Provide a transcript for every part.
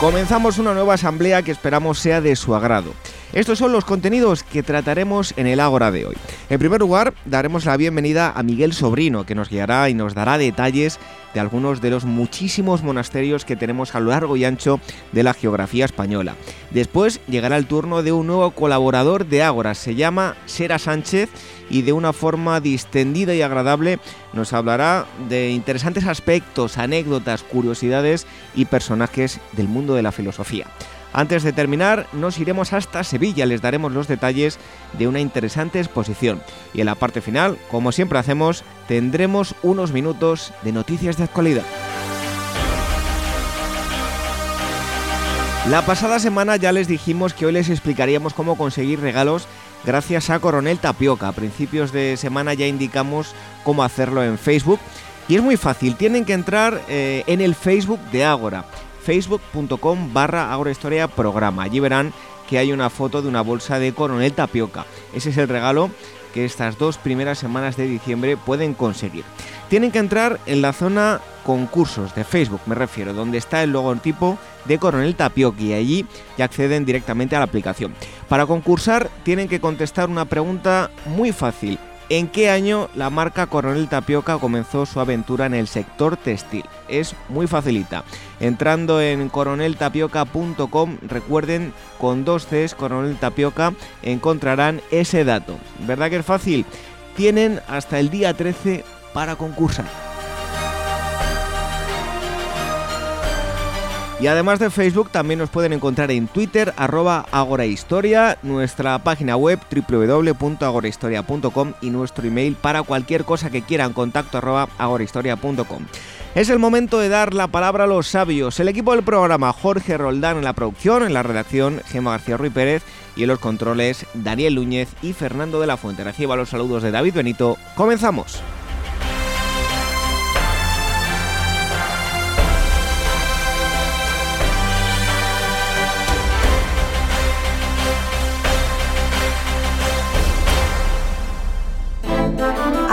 Comenzamos una nueva asamblea que esperamos sea de su agrado. Estos son los contenidos que trataremos en el Ágora de hoy. En primer lugar, daremos la bienvenida a Miguel Sobrino, que nos guiará y nos dará detalles de algunos de los muchísimos monasterios que tenemos a lo largo y ancho de la geografía española. Después llegará el turno de un nuevo colaborador de Ágora, se llama Sera Sánchez y de una forma distendida y agradable nos hablará de interesantes aspectos, anécdotas, curiosidades y personajes del mundo de la filosofía. Antes de terminar, nos iremos hasta Sevilla, les daremos los detalles de una interesante exposición. Y en la parte final, como siempre hacemos, tendremos unos minutos de noticias de actualidad. La pasada semana ya les dijimos que hoy les explicaríamos cómo conseguir regalos gracias a Coronel Tapioca. A principios de semana ya indicamos cómo hacerlo en Facebook. Y es muy fácil, tienen que entrar eh, en el Facebook de Ágora facebook.com barra agrohistoria programa. Allí verán que hay una foto de una bolsa de coronel tapioca. Ese es el regalo que estas dos primeras semanas de diciembre pueden conseguir. Tienen que entrar en la zona concursos de Facebook, me refiero, donde está el logotipo de Coronel Tapioca y allí ya acceden directamente a la aplicación. Para concursar tienen que contestar una pregunta muy fácil. ¿En qué año la marca Coronel Tapioca comenzó su aventura en el sector textil? Es muy facilita. Entrando en coroneltapioca.com, recuerden, con dos Cs, Coronel Tapioca, encontrarán ese dato. ¿Verdad que es fácil? Tienen hasta el día 13 para concursar. Y además de Facebook también nos pueden encontrar en Twitter arroba agorahistoria, nuestra página web www.agorahistoria.com y nuestro email para cualquier cosa que quieran contacto arroba agorahistoria.com. Es el momento de dar la palabra a los sabios. El equipo del programa Jorge Roldán en la producción, en la redacción Gemma García Ruiz Pérez y en los controles Daniel Núñez y Fernando de la Fuente. Reciba los saludos de David Benito. Comenzamos.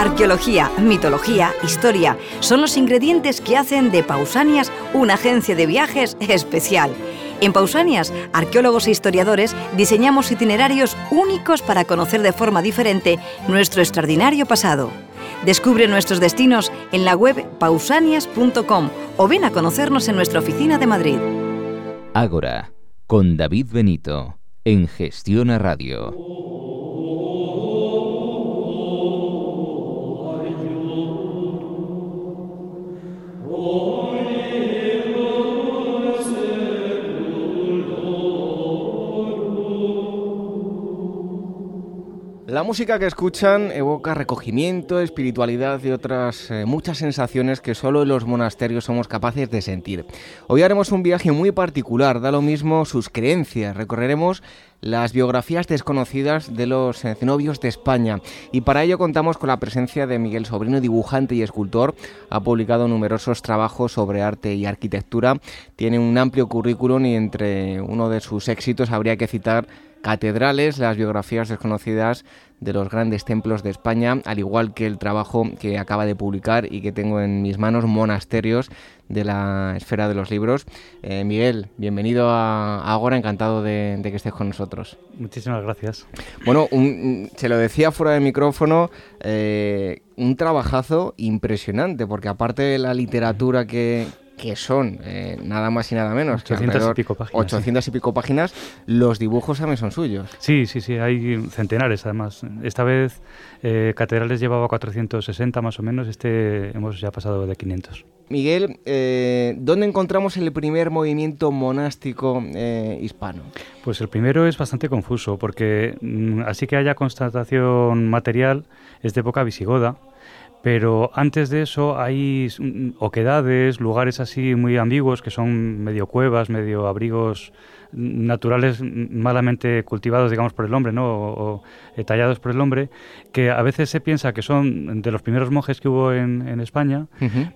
Arqueología, mitología, historia son los ingredientes que hacen de Pausanias una agencia de viajes especial. En Pausanias, arqueólogos e historiadores diseñamos itinerarios únicos para conocer de forma diferente nuestro extraordinario pasado. Descubre nuestros destinos en la web pausanias.com o ven a conocernos en nuestra oficina de Madrid. Ágora, con David Benito, en Gestión a Radio. La música que escuchan evoca recogimiento, espiritualidad y otras eh, muchas sensaciones que solo en los monasterios somos capaces de sentir. Hoy haremos un viaje muy particular, da lo mismo sus creencias. Recorreremos las biografías desconocidas de los eh, cenobios de España y para ello contamos con la presencia de Miguel Sobrino, dibujante y escultor. Ha publicado numerosos trabajos sobre arte y arquitectura. Tiene un amplio currículum y entre uno de sus éxitos habría que citar catedrales, las biografías desconocidas de los grandes templos de España, al igual que el trabajo que acaba de publicar y que tengo en mis manos, Monasterios de la esfera de los libros. Eh, Miguel, bienvenido a Agora, encantado de, que estés con nosotros. Muchísimas gracias. Bueno, se lo decía fuera del micrófono, eh, un trabajazo impresionante, porque aparte de la literatura que, que son eh, nada más y nada menos 800 y pico páginas. 800 y pico páginas, los dibujos también son suyos. Sí, sí, sí, hay centenares además. Esta vez eh, Catedrales llevaba 460 más o menos, este hemos ya pasado de 500. Miguel, eh, ¿dónde encontramos el primer movimiento monástico hispano? Pues el primero es bastante confuso, porque mm, así que haya constatación material, es de época visigoda, Pero antes de eso hay oquedades, lugares así muy ambiguos que son medio cuevas, medio abrigos naturales malamente cultivados, digamos, por el hombre, ¿no? O, eh, tallados por el hombre, que a veces se piensa que son de los primeros monjes que hubo en, España,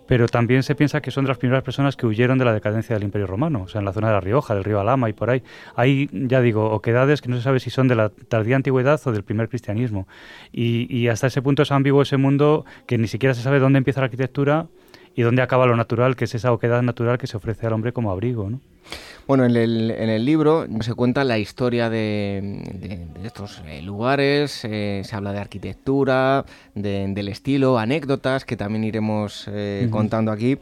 pero también se piensa que son de las primeras personas que huyeron de la decadencia del Imperio Romano, o sea, en la zona de La Rioja, del río Alama y por ahí. Hay, ya digo, oquedades que no se sabe si son de la tardía antigüedad o del primer cristianismo. Y, y hasta ese punto es ambiguo ese mundo que ni siquiera se sabe dónde empieza la arquitectura y dónde acaba lo natural, que es esa oquedad natural que se ofrece al hombre como abrigo. ¿no? Bueno, en el, en el, libro se cuenta la historia de, estos eh, lugares, eh, se habla de arquitectura, del estilo, anécdotas que también iremos eh, contando aquí.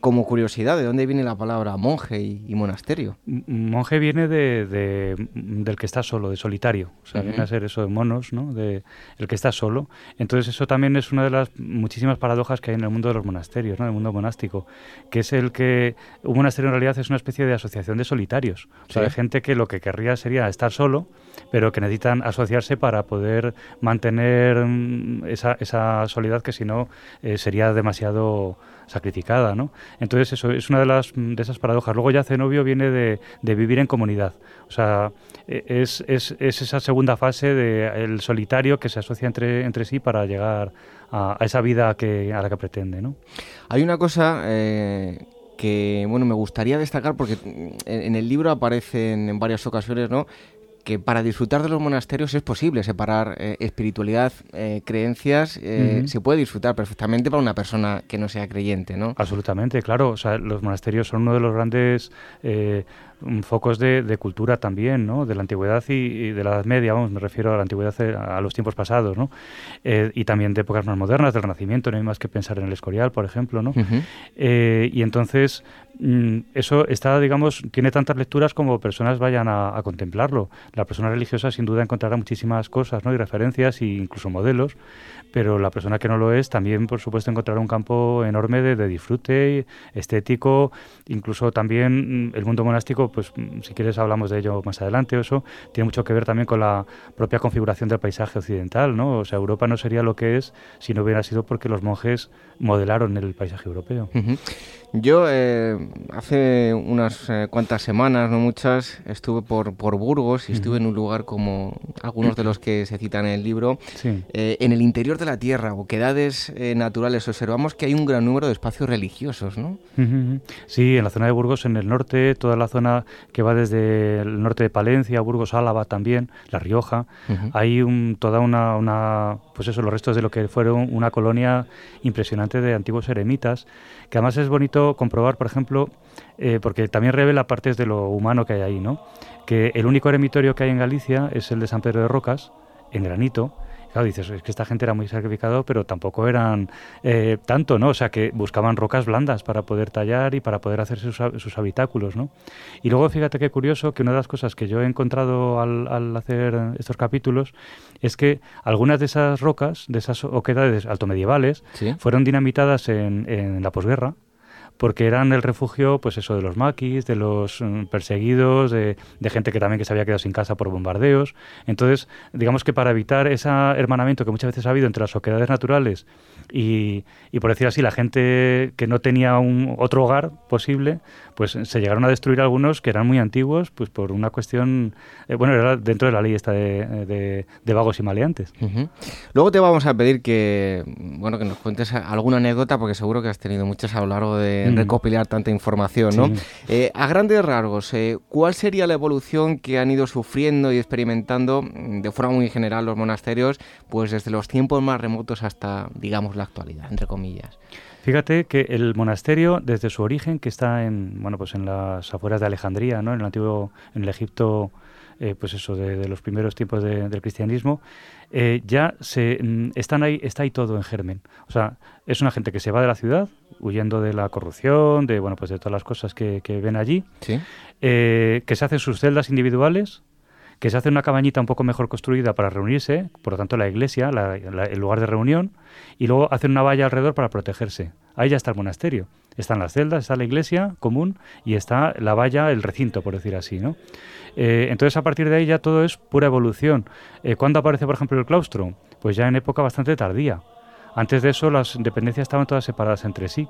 como curiosidad, ¿de dónde viene la palabra monje y, monasterio? monje viene de, del que está solo, de solitario. O sea, viene a ser eso de monos, ¿no? De el que está solo. Entonces eso también es una de las muchísimas paradojas que hay en el mundo de los monasterios, ¿no? En el mundo monástico, que es el que un monasterio en realidad es una especie de asociación de solitarios. O sea, de gente que lo que querría sería estar solo, pero que necesitan asociarse para poder mantener mm, esa, esa soledad que si no eh, sería demasiado sacrificada, ¿no? Entonces eso es una de las de esas paradojas. Luego ya Zenobio viene de, de vivir en comunidad, o sea, e, es, es, es esa segunda fase del solitario que se asocia entre, entre sí para llegar a, esa vida que, a la que pretende, ¿no? Hay una cosa eh, que bueno me gustaría destacar porque en, el libro aparecen en varias ocasiones no que para disfrutar de los monasterios es posible separar eh, espiritualidad, eh, creencias, eh, se puede disfrutar perfectamente para una persona que no sea creyente, ¿no? Absolutamente, claro. O sea, los monasterios son uno de los grandes focos de, cultura también, ¿no? De la antigüedad y, de la Edad Media, vamos, me refiero a la antigüedad, eh, a, los tiempos pasados, ¿no? Eh, y también de épocas más modernas, del Renacimiento, no hay más que pensar en el Escorial, por ejemplo, ¿no? Eh, y entonces mm, eso está, digamos, tiene tantas lecturas como personas vayan a, contemplarlo. La persona religiosa sin duda encontrará muchísimas cosas, ¿no? Y referencias e incluso modelos, pero la persona que no lo es también, por supuesto, encontrará un campo enorme de, de disfrute estético, incluso también mm, el mundo monástico pues si quieres hablamos de ello más adelante, eso tiene mucho que ver también con la propia configuración del paisaje occidental, ¿no? O sea, Europa no sería lo que es si no hubiera sido porque los monjes modelaron el paisaje europeo. Yo eh, hace unas eh, cuantas semanas, no muchas, estuve por, por Burgos y estuve en un lugar como algunos de los que se citan en el libro. Eh, en el interior de la tierra, o quedades naturales, observamos que hay un gran número de espacios religiosos, ¿no? Sí, en la zona de Burgos, en el norte, toda la zona que va desde el norte de Palencia, Burgos, Álava también, La Rioja, hay un, toda una, una, pues eso, los restos de lo que fueron una colonia impresionante de antiguos eremitas que además es bonito comprobar, por ejemplo, eh, porque también revela partes de lo humano que hay ahí, ¿no? Que el único eremitorio que hay en Galicia es el de San Pedro de Rocas, en granito, Claro, dices, es que esta gente era muy sacrificado, pero tampoco eran eh, tanto, ¿no? O sea, que buscaban rocas blandas para poder tallar y para poder hacer sus, habitáculos, ¿no? Y luego fíjate qué curioso que una de las cosas que yo he encontrado al, hacer estos capítulos es que algunas de esas rocas, de esas oquedades altomedievales, fueron dinamitadas en, en la posguerra porque eran el refugio, pues eso, de los maquis, de los mm, perseguidos, de, gente que también que se había quedado sin casa por bombardeos. Entonces, digamos que para evitar ese hermanamiento que muchas veces ha habido entre las sociedades naturales y, y, por decir así, la gente que no tenía un otro hogar posible, pues se llegaron a destruir algunos que eran muy antiguos, pues por una cuestión, eh, bueno, era dentro de la ley esta de, de, vagos y maleantes. Luego te vamos a pedir que, bueno, que nos cuentes alguna anécdota, porque seguro que has tenido muchas a lo largo de mm. recopilar tanta información, ¿no? Eh, a grandes rasgos, eh, ¿cuál sería la evolución que han ido sufriendo y experimentando mm, de forma muy general los monasterios, pues desde los tiempos más remotos hasta, digamos, la actualidad, entre comillas? Fíjate que el monasterio, desde su origen, que está en, bueno, pues en las afueras de Alejandría, ¿no? en el antiguo, en el Egipto, eh, pues eso, de, los primeros tiempos del cristianismo, eh, ya se, mm, están ahí, está ahí todo en germen. O sea, es una gente que se va de la ciudad, huyendo de la corrupción, de, bueno, pues de todas las cosas que, ven allí, eh, que se hacen sus celdas individuales, que se hace una cabañita un poco mejor construida para reunirse, por lo tanto la iglesia, el lugar de reunión, y luego hacen una valla alrededor para protegerse. Ahí ya está el monasterio. Están las celdas, está la iglesia común y está la valla, el recinto, por decir así, ¿no? Eh, entonces a partir de ahí ya todo es pura evolución. Eh, ¿Cuándo aparece, por ejemplo, el claustro? Pues ya en época bastante tardía Antes de eso, las dependencias estaban todas separadas entre sí.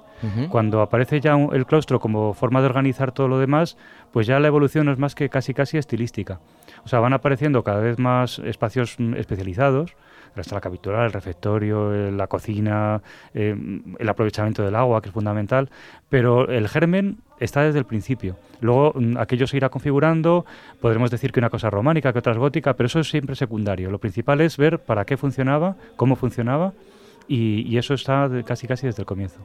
Cuando aparece ya el claustro como forma de organizar todo lo demás, pues ya la evolución es más que casi casi estilística. O sea, van apareciendo cada vez más espacios mm, especializados, la sala capitular, el refectorio, eh, la cocina, eh, el aprovechamiento del agua, que es fundamental, pero el germen está desde el principio. Luego mm, aquello se irá configurando, podremos decir que una cosa románica, que otra es gótica, pero eso es siempre secundario. Lo principal es ver para qué funcionaba, cómo funcionaba, y, eso está casi casi desde el comienzo.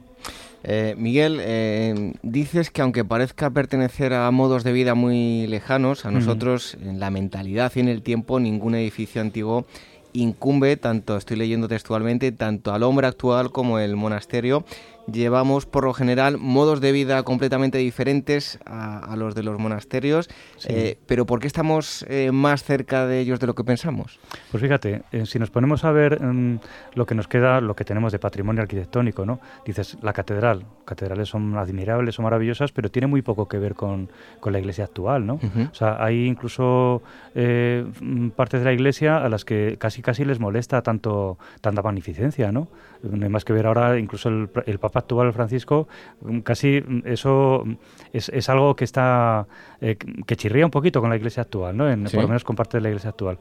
Eh, Miguel, dices que aunque parezca pertenecer a modos de vida muy lejanos, a nosotros en la mentalidad y en el tiempo ningún edificio antiguo incumbe, tanto estoy leyendo textualmente, tanto al hombre actual como el monasterio. Llevamos por lo general modos de vida completamente diferentes a, los de los monasterios, eh, pero ¿por qué estamos eh, más cerca de ellos de lo que pensamos? Pues fíjate, eh, si nos ponemos a ver mm, lo que nos queda, lo que tenemos de patrimonio arquitectónico, ¿no? Dices, la catedral, catedrales son admirables, son maravillosas, pero tiene muy poco que ver con, con la iglesia actual, ¿no? O sea, hay incluso mm, partes de la iglesia a las que casi casi les molesta tanto tanta magnificencia, ¿no? No hay más que ver ahora, incluso el, el Papa actual Francisco, mm, casi mm, eso es, es algo que está eh, que chirría un poquito con la iglesia actual, ¿no? En, Por lo menos con parte de la iglesia actual.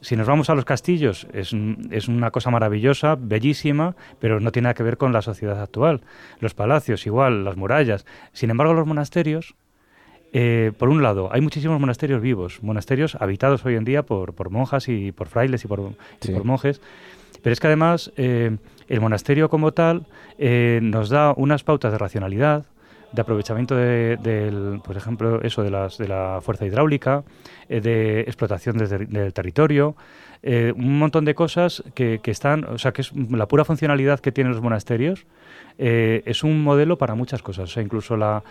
Si nos vamos a los castillos, es, es, una cosa maravillosa, bellísima, pero no tiene nada que ver con la sociedad actual. Los palacios, igual, las murallas. Sin embargo, los monasterios, eh, por un lado, hay muchísimos monasterios vivos, monasterios habitados hoy en día por, por monjas y por frailes y por, y por monjes, pero es que además eh, el monasterio como tal eh, nos da unas pautas de racionalidad, de aprovechamiento de, por ejemplo, eso de, las, de la fuerza hidráulica, eh, de explotación del territorio, un montón de cosas que, que, están, o sea, que es la pura funcionalidad que tienen los monasterios, es un modelo para muchas cosas. O sea, incluso la,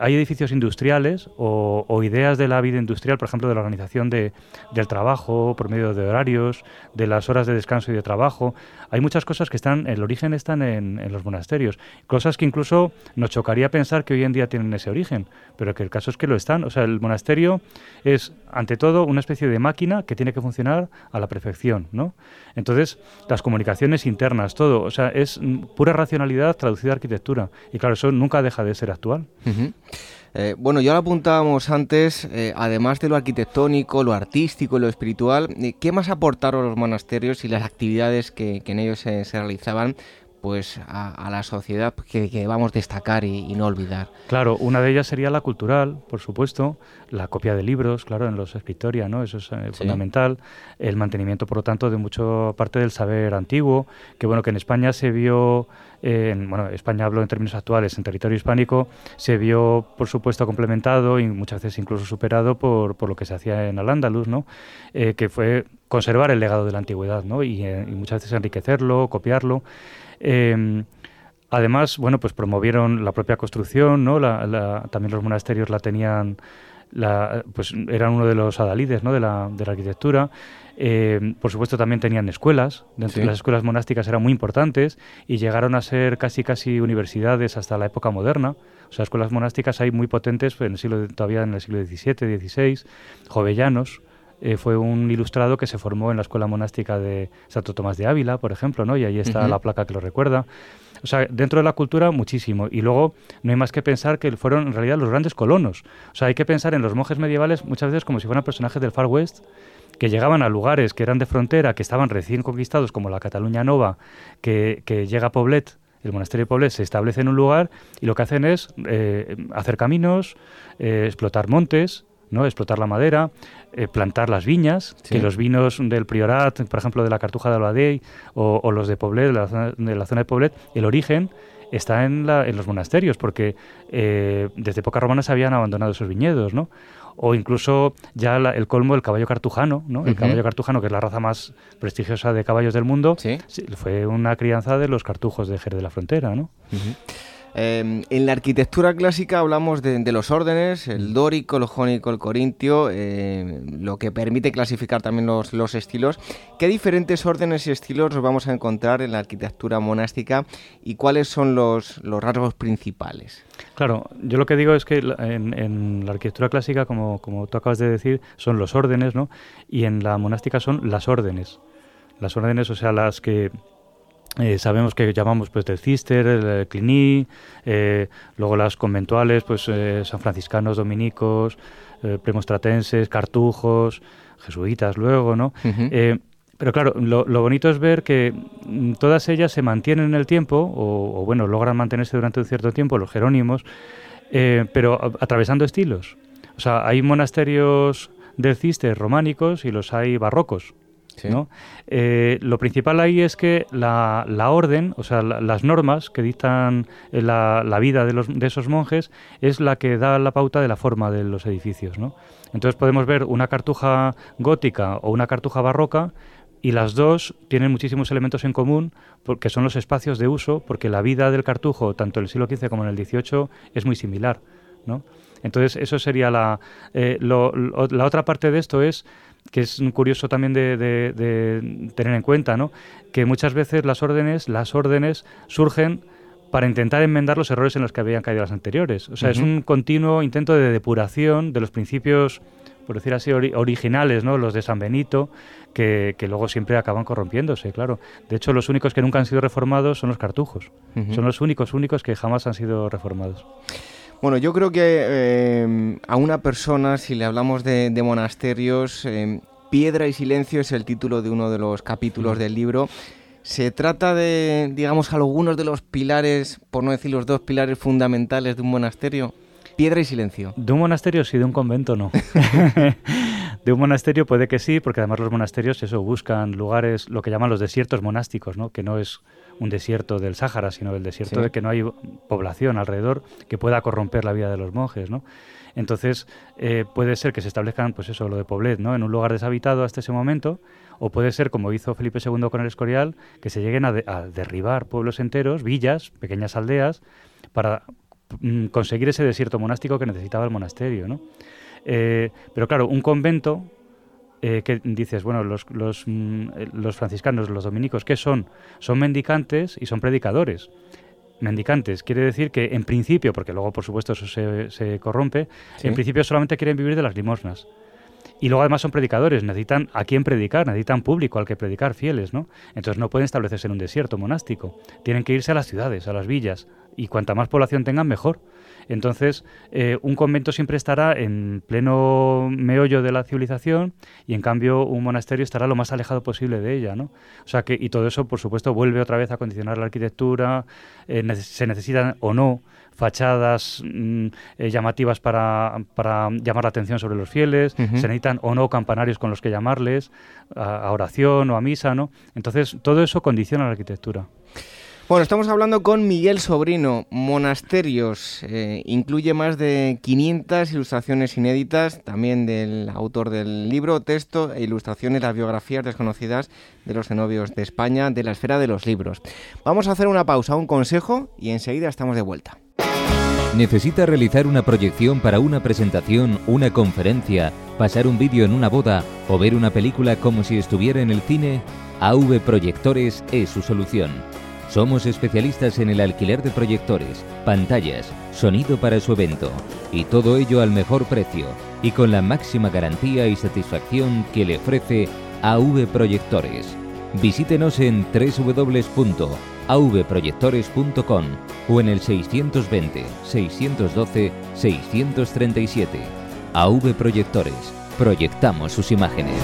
hay edificios industriales o, ideas de la vida industrial, por ejemplo, de la organización de, del trabajo por medio de horarios, de las horas de descanso y de trabajo. Hay muchas cosas que están, el origen están en, los monasterios, cosas que incluso nos chocaría pensar que hoy en día tienen ese origen, pero que el caso es que lo están. O sea, el monasterio es, ante todo, una especie de máquina que tiene que funcionar a la perfección, ¿no? Entonces, las comunicaciones internas, todo, o sea, es pura racionalidad traducida arquitectura. Y claro, eso nunca deja de ser actual. Eh, bueno, ya lo apuntábamos antes, eh, además de lo arquitectónico, lo artístico y lo espiritual, eh, ¿qué más aportaron los monasterios y las actividades que, en ellos se realizaban pues a, la sociedad que, que debamos destacar y, no olvidar. Claro, una de ellas sería la cultural, por supuesto, la copia de libros, claro, en los escritoria, ¿no? Eso es eh, fundamental. El mantenimiento, por lo tanto, de mucho parte del saber antiguo, que bueno, que en España se vio, en, bueno, España hablo en términos actuales, en territorio hispánico, se vio, por supuesto, complementado y muchas veces incluso superado por, por lo que se hacía en Al-Ándalus, ¿no? Eh, que fue conservar el legado de la antigüedad, ¿no? Y, eh, y muchas veces enriquecerlo, copiarlo. Em, además, bueno, pues promovieron la propia construcción, ¿no? también los monasterios la tenían, pues eran uno de los adalides, ¿no? De la, de la arquitectura. Em, por supuesto, también tenían escuelas. Dentro de las escuelas monásticas eran muy importantes y llegaron a ser casi casi universidades hasta la época moderna. O sea, escuelas monásticas hay muy potentes en el siglo, todavía en el siglo XVII, XVI, jovellanos. Eh, fue un ilustrado que se formó en la escuela monástica de Santo Tomás de Ávila, por ejemplo, ¿no? y ahí está la placa que lo recuerda. O sea, dentro de la cultura muchísimo. Y luego no hay más que pensar que fueron en realidad los grandes colonos. O sea, hay que pensar en los monjes medievales muchas veces como si fueran personajes del Far West que llegaban a lugares que eran de frontera, que estaban recién conquistados, como la Cataluña Nova, que, llega a Poblet, el monasterio de Poblet se establece en un lugar y lo que hacen es eh, hacer caminos, eh, explotar montes, ¿no? explotar la madera, eh, plantar las viñas, que los vinos del Priorat, por ejemplo, de la Cartuja de Albadey o, los de Poblet, de la, zona, de la zona de Poblet, el origen está en, la, en los monasterios, porque eh, desde época romana se habían abandonado esos viñedos, ¿no? O incluso ya el colmo, el caballo cartujano, ¿no? El caballo cartujano, que es la raza más prestigiosa de caballos del mundo, fue una crianza de los cartujos de Jerez de la Frontera, ¿no? Em, en la arquitectura clásica hablamos de, los órdenes, el dórico, el jónico, el corintio, em, lo que permite clasificar también los, estilos. ¿Qué diferentes órdenes y estilos nos vamos a encontrar en la arquitectura monástica y cuáles son los, rasgos principales? Claro, yo lo que digo es que en, la arquitectura clásica, como, como tú acabas de decir, son los órdenes, ¿no? Y en la monástica son las órdenes. Las órdenes, o sea, las que eh, sabemos que llamamos pues del Cister, el Cluny, eh, luego las conventuales, pues eh, san franciscanos, dominicos, premostratenses, cartujos, jesuitas luego, ¿no? pero claro, lo, bonito es ver que mm, todas ellas se mantienen en el tiempo, o, bueno, logran mantenerse durante un cierto tiempo, los jerónimos, pero atravesando estilos. O sea, hay monasterios del Cister románicos y los hay barrocos. Eh, lo principal ahí es que la, orden, o sea, las normas que dictan eh, la, vida de, los, de, esos monjes es la que da la pauta de la forma de los edificios. ¿no? Entonces podemos ver una cartuja gótica o una cartuja barroca y las dos tienen muchísimos elementos en común, porque son los espacios de uso, porque la vida del cartujo, tanto en el siglo XV como en el XVIII, es muy similar. ¿no? Entonces, eso sería la... Eh, la otra parte de esto es que es curioso también de, tener en cuenta, ¿no? que muchas veces las órdenes, las órdenes surgen para intentar enmendar los errores en los que habían caído las anteriores. O sea, es un continuo intento de depuración de los principios, por decir así, originales, ¿no? los de San Benito, que, luego siempre acaban corrompiéndose, claro. De hecho, los únicos que nunca han sido reformados son los cartujos. Son los únicos, únicos que jamás han sido reformados. Bueno, yo creo que eh, a una persona, si le hablamos de, monasterios, eh, Piedra y Silencio es el título de uno de los capítulos del libro. Se trata de, digamos, algunos de los pilares, por no decir los dos pilares fundamentales de un monasterio. Piedra y silencio. De un monasterio sí, de un convento no. de un monasterio puede que sí, porque además los monasterios eso buscan lugares, lo que llaman los desiertos monásticos, ¿no? que no es un desierto del Sáhara, sino el desierto de que no hay población alrededor que pueda corromper la vida de los monjes, ¿no? Entonces, eh, puede ser que se establezcan, pues eso, lo de Poblet, ¿no? En un lugar deshabitado hasta ese momento, o puede ser, como hizo Felipe II con el Escorial, que se lleguen a, derribar pueblos enteros, villas, pequeñas aldeas, para mm, conseguir ese desierto monástico que necesitaba el monasterio, ¿no? Eh, pero claro, un convento eh, que dices, bueno, los, los, mm, los, franciscanos, los dominicos, ¿qué son? Son mendicantes y son predicadores. Mendicantes quiere decir que en principio, porque luego por supuesto eso se, se corrompe, en principio solamente quieren vivir de las limosnas. Y luego además son predicadores, necesitan a quién predicar, necesitan público al que predicar, fieles, ¿no? Entonces no pueden establecerse en un desierto monástico, tienen que irse a las ciudades, a las villas, y cuanta más población tengan, mejor. Entonces, eh, un convento siempre estará en pleno meollo de la civilización y en cambio un monasterio estará lo más alejado posible de ella, ¿no? O sea que, y todo eso, por supuesto, vuelve otra vez a condicionar la arquitectura, eh, se necesitan o no fachadas mm, eh, llamativas para, llamar la atención sobre los fieles, se necesitan o no campanarios con los que llamarles a, oración o a misa, ¿no? Entonces, todo eso condiciona la arquitectura. Bueno, estamos hablando con Miguel Sobrino, Monasterios. Eh, incluye más de 500 ilustraciones inéditas, también del autor del libro, texto e ilustraciones, las biografías desconocidas de los cenobios de España, de la esfera de los libros. Vamos a hacer una pausa, un consejo y enseguida estamos de vuelta. ¿Necesita realizar una proyección para una presentación, una conferencia, pasar un vídeo en una boda o ver una película como si estuviera en el cine? AV Proyectores es su solución somos especialistas en el alquiler de proyectores, pantallas, sonido para su evento y todo ello al mejor precio y con la máxima garantía y satisfacción que le ofrece AV Proyectores. Visítenos en www.avproyectores.com o en el 620 612 637. AV Proyectores. Proyectamos sus imágenes.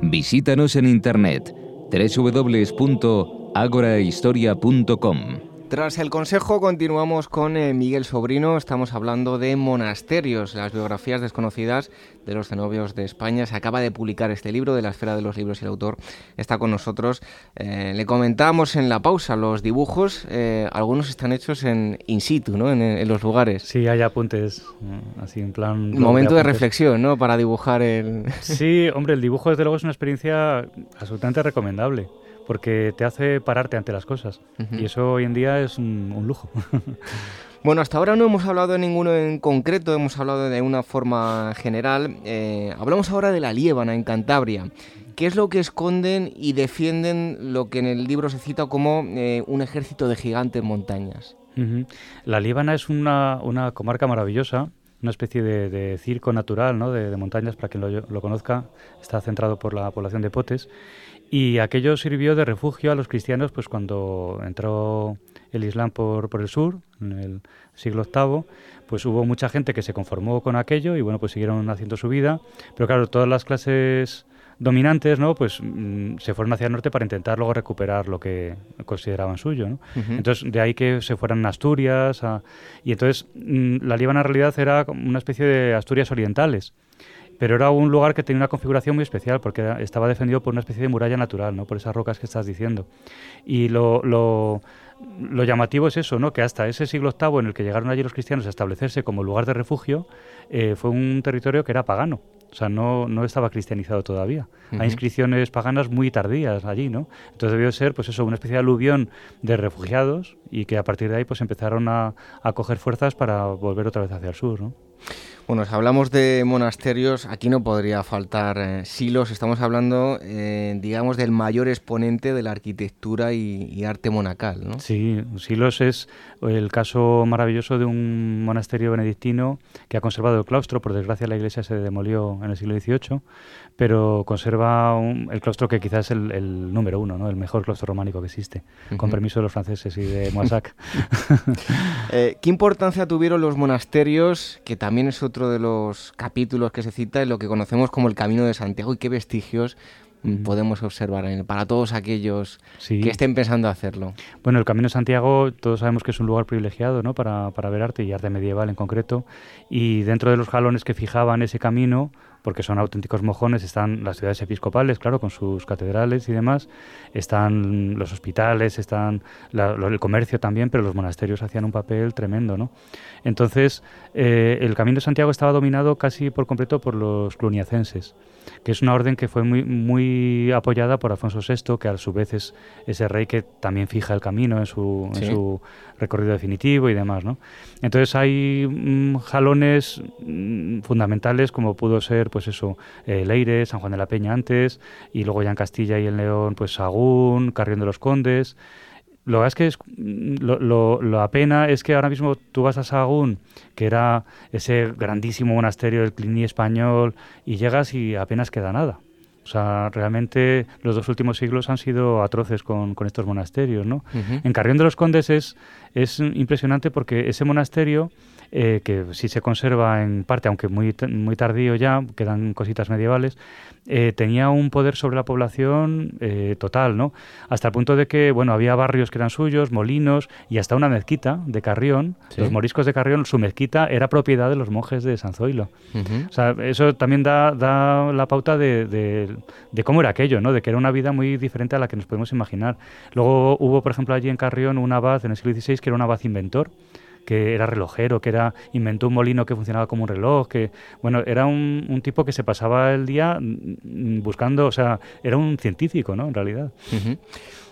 Visítanos en internet www.agorahistoria.com tras el consejo continuamos con eh, Miguel Sobrino, estamos hablando de monasterios, las biografías desconocidas de los cenobios de España. Se acaba de publicar este libro de la esfera de los libros y el autor está con nosotros. Eh, le comentábamos en la pausa los dibujos, eh, algunos están hechos en in situ, ¿no? En, los lugares. Sí, hay apuntes, mm, así en plan... Momento de, reflexión, ¿no? Para dibujar el... Sí, hombre, el dibujo desde luego es una experiencia absolutamente recomendable porque te hace pararte ante las cosas. Y eso hoy en día es un, lujo. Bueno, hasta ahora no hemos hablado de ninguno en concreto, hemos hablado de una forma general. Eh, hablamos ahora de la Liébana en Cantabria. ¿Qué es lo que esconden y defienden lo que en el libro se cita como eh, un ejército de gigantes montañas? La Líbana es una, comarca maravillosa, una especie de, circo natural ¿no? de, montañas, para quien lo, lo, conozca, está centrado por la población de Potes Y aquello sirvió de refugio a los cristianos pues cuando entró el Islam por, por el sur, en el siglo VIII, pues hubo mucha gente que se conformó con aquello y bueno, pues siguieron haciendo su vida. Pero claro, todas las clases dominantes, ¿no? Pues mm, se fueron hacia el norte para intentar luego recuperar lo que consideraban suyo, ¿no? Entonces, de ahí que se fueran a Asturias, y entonces mm, la Líbana en realidad era una especie de Asturias orientales pero era un lugar que tenía una configuración muy especial porque estaba defendido por una especie de muralla natural, ¿no? por esas rocas que estás diciendo. Y lo, lo, lo llamativo es eso, ¿no? que hasta ese siglo VIII en el que llegaron allí los cristianos a establecerse como lugar de refugio, eh, fue un territorio que era pagano. O sea, no, no estaba cristianizado todavía. Hay inscripciones paganas muy tardías allí, ¿no? Entonces debió ser, pues eso, una especie de aluvión de refugiados y que a partir de ahí pues empezaron a, a coger fuerzas para volver otra vez hacia el sur, ¿no? Bueno, si hablamos de monasterios, aquí no podría faltar eh, Silos. Estamos hablando, eh, digamos, del mayor exponente de la arquitectura y, arte monacal, ¿no? Sí, Silos es el caso maravilloso de un monasterio benedictino que ha conservado el claustro. Por desgracia, la iglesia se demolió en el siglo XVIII, pero conserva el claustro que quizás es el, número uno, ¿no? el mejor claustro románico que existe, con permiso de los franceses y de Moissac. Eh, ¿Qué importancia tuvieron los monasterios, que también es otro de los capítulos que se cita en lo que conocemos como el Camino de Santiago y qué vestigios podemos observar para todos aquellos que estén pensando hacerlo? Bueno, el Camino de Santiago todos sabemos que es un lugar privilegiado ¿no? para, para ver arte y arte medieval en concreto y dentro de los jalones que fijaban ese camino porque son auténticos mojones, están las ciudades episcopales, claro, con sus catedrales y demás, están los hospitales, están el comercio también, pero los monasterios hacían un papel tremendo, ¿no? Entonces, eh, el Camino de Santiago estaba dominado casi por completo por los cluniacenses, que es una orden que fue muy, muy apoyada por Alfonso VI, que a su vez es ese rey que también fija el camino en su, en su recorrido definitivo y demás, ¿no? Entonces hay mm, jalones mm, fundamentales como pudo ser, pues eso, eh, Leire, San Juan de la Peña antes, y luego ya en Castilla y en León, pues Sagún, Carrión de los Condes. Lo que es que es, mm, lo, la pena es que ahora mismo tú vas a Sagún, que era ese grandísimo monasterio del Cliní español, y llegas y apenas queda nada. O sea, realmente los dos últimos siglos han sido atroces con, con estos monasterios, ¿no? En Carrión de los Condes es, es impresionante porque ese monasterio eh, que sí se conserva en parte, aunque muy, muy tardío ya, quedan cositas medievales, eh, tenía un poder sobre la población eh, total, ¿no? Hasta el punto de que, bueno, había barrios que eran suyos, molinos y hasta una mezquita de Carrión, los moriscos de Carrión, su mezquita era propiedad de los monjes de San Zoilo. O sea, eso también da, da la pauta de, de, cómo era aquello, ¿no? De que era una vida muy diferente a la que nos podemos imaginar. Luego hubo, por ejemplo, allí en Carrión un abad en el siglo XVI que era un abad inventor, que era relojero, que era inventó un molino que funcionaba como un reloj, que bueno, era un, tipo que se pasaba el día mm, buscando, o sea, era un científico, ¿no? En realidad.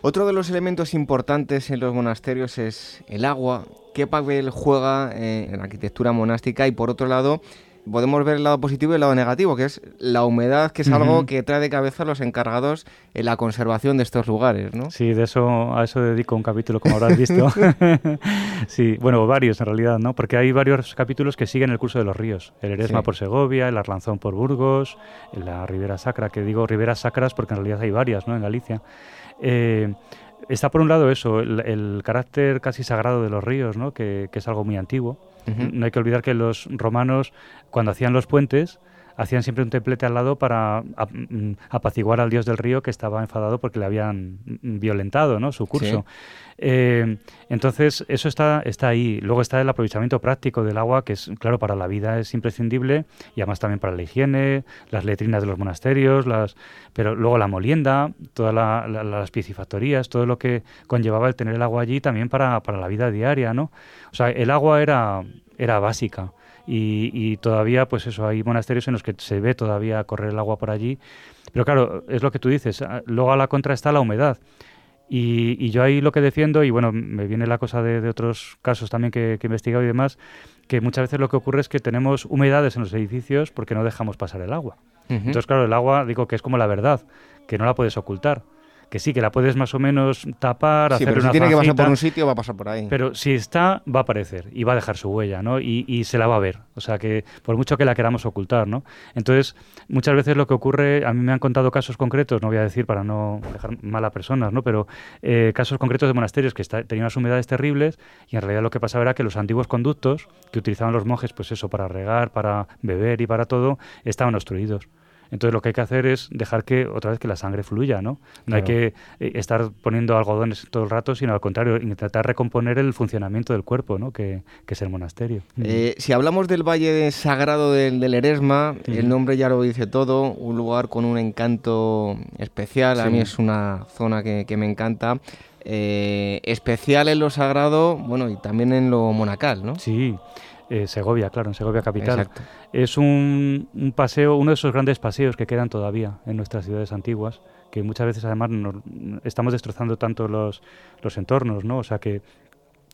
Otro de los elementos importantes en los monasterios es el agua. ¿Qué papel juega eh, en la arquitectura monástica? Y por otro lado, podemos ver el lado positivo y el lado negativo, que es la humedad, que es algo que trae de cabeza a los encargados en la conservación de estos lugares, ¿no? Sí, de eso, a eso dedico un capítulo, como habrás visto. sí, bueno, varios en realidad, ¿no? Porque hay varios capítulos que siguen el curso de los ríos. El Eresma por Segovia, el Arlanzón por Burgos, la Ribera Sacra, que digo Riberas Sacras porque en realidad hay varias, ¿no? En Galicia. Eh, está por un lado eso, el, carácter casi sagrado de los ríos, ¿no? que, que es algo muy antiguo. No hay que olvidar que los romanos, cuando hacían los puentes, hacían siempre un templete al lado para mm, apaciguar al dios del río que estaba enfadado porque le habían mm, violentado ¿no? su curso. Eh, entonces, eso está, está ahí. Luego está el aprovechamiento práctico del agua, que es, claro, para la vida es imprescindible y además también para la higiene, las letrinas de los monasterios, las, pero luego la molienda, todas las piscifactorías, todo lo que conllevaba el tener el agua allí también para, para la vida diaria, ¿no? O sea, el agua era, era básica. Y, todavía, pues eso, hay monasterios en los que se ve todavía correr el agua por allí. Pero claro, es lo que tú dices. Ah, luego a la contra está la humedad. Y, yo ahí lo que defiendo, y bueno, me viene la cosa de, otros casos también que, he investigado y demás, que muchas veces lo que ocurre es que tenemos humedades en los edificios porque no dejamos pasar el agua. Entonces, claro, el agua, digo que es como la verdad, que no la puedes ocultar que sí, que la puedes más o menos tapar, sí, hacer pero una si tiene que pasar por un sitio, va a pasar por ahí. Pero si está, va a aparecer y va a dejar su huella, ¿no? Y, y se la va a ver. O sea, que por mucho que la queramos ocultar, ¿no? Entonces, muchas veces lo que ocurre, a mí me han contado casos concretos, no voy a decir para no dejar mal a personas, ¿no? Pero eh, casos concretos de monasterios que está- tenían unas humedades terribles y en realidad lo que pasaba era que los antiguos conductos que utilizaban los monjes, pues eso, para regar, para beber y para todo, estaban obstruidos. Entonces lo que hay que hacer es dejar que otra vez que la sangre fluya, ¿no? No hay que eh, estar poniendo algodones todo el rato, sino al contrario, intentar recomponer el funcionamiento del cuerpo, ¿no? Que, que es el monasterio. Eh, si hablamos del Valle Sagrado del, del Eresma, Sí. el nombre ya lo dice todo, un lugar con un encanto especial, a mí es una zona que, que me encanta, eh, especial en lo sagrado, bueno, y también en lo monacal, ¿no? Sí, eh, Segovia, claro, en Segovia capital. Exacto. Es un, un paseo, uno de esos grandes paseos que quedan todavía en nuestras ciudades antiguas, que muchas veces además nos- estamos destrozando tanto los, los entornos, ¿no? O sea que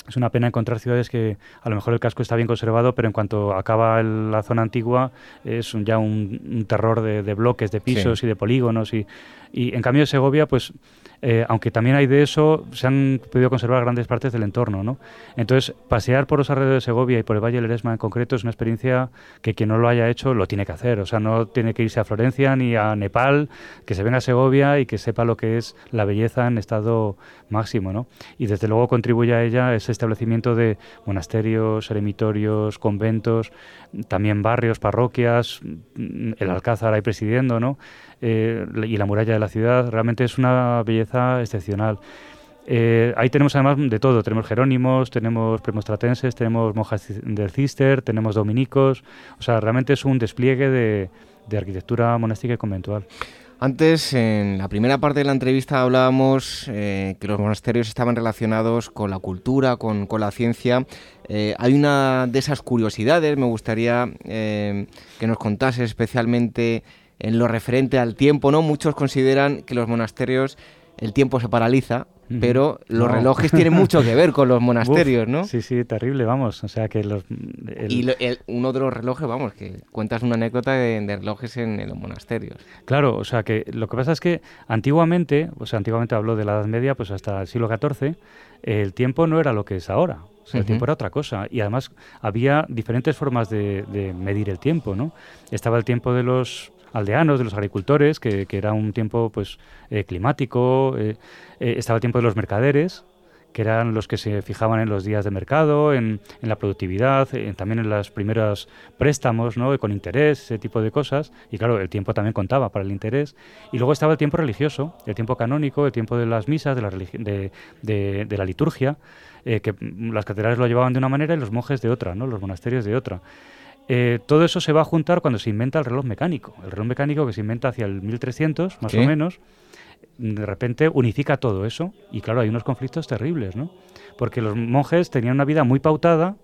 es una pena encontrar ciudades que a lo mejor el casco está bien conservado, pero en cuanto acaba el- la zona antigua es un- ya un, un terror de, de bloques, de pisos Sí. y de polígonos. Y, y en cambio Segovia, pues, eh, aunque también hay de eso, se han podido conservar grandes partes del entorno, ¿no? Entonces, pasear por los alrededores de Segovia y por el Valle del Eresma en concreto es una experiencia que quien no lo haya hecho lo tiene que hacer. O sea, no tiene que irse a Florencia ni a Nepal, que se venga a Segovia y que sepa lo que es la belleza en estado máximo, ¿no? Y desde luego contribuye a ella ese establecimiento de monasterios, eremitorios, conventos, también barrios, parroquias, el Alcázar ahí presidiendo, ¿no? Eh, y la muralla de la ciudad. Realmente es una belleza excepcional. Eh, ahí tenemos además de todo, tenemos jerónimos, tenemos premostratenses, tenemos monjas del cister, tenemos dominicos, o sea, realmente es un despliegue de, arquitectura monástica y conventual. Antes, en la primera parte de la entrevista, hablábamos eh, que los monasterios estaban relacionados con la cultura, con, la ciencia. Eh, hay una de esas curiosidades, me gustaría que nos contases especialmente en lo referente al tiempo, ¿no? Muchos consideran que los monasterios el tiempo se paraliza, pero los No. relojes tienen mucho que ver con los monasterios, Uf, ¿no? Sí, sí, terrible, vamos. O sea, que los, el- Y lo- el- uno de los relojes, vamos, que cuentas una anécdota de, de relojes en, en los monasterios. Claro, o sea que lo que pasa es que antiguamente, o sea, antiguamente hablo de la Edad Media, pues hasta el siglo XIV, el tiempo no era lo que es ahora. O sea, el tiempo era otra cosa. Y además había diferentes formas de, de medir el tiempo, ¿no? Estaba el tiempo de los aldeanos, de los agricultores, que, que era un tiempo pues eh, climático, eh, eh, estaba el tiempo de los mercaderes, que eran los que se fijaban en los días de mercado, en, la productividad, en- también en los primeros préstamos, ¿no? con interés, ese tipo de cosas. Y claro, el tiempo también contaba para el interés. Y luego estaba el tiempo religioso, el tiempo canónico, el tiempo de las misas, de la, de, la liturgia, que las catedrales lo llevaban de una manera y los monjes de otra, ¿no? los monasterios de otra. Eh, todo eso se va a juntar cuando se inventa el reloj mecánico. El reloj mecánico que se inventa hacia el 1300, más o menos, de repente unifica todo eso y claro, hay unos conflictos terribles, ¿no? Porque los monjes tenían una vida muy pautada,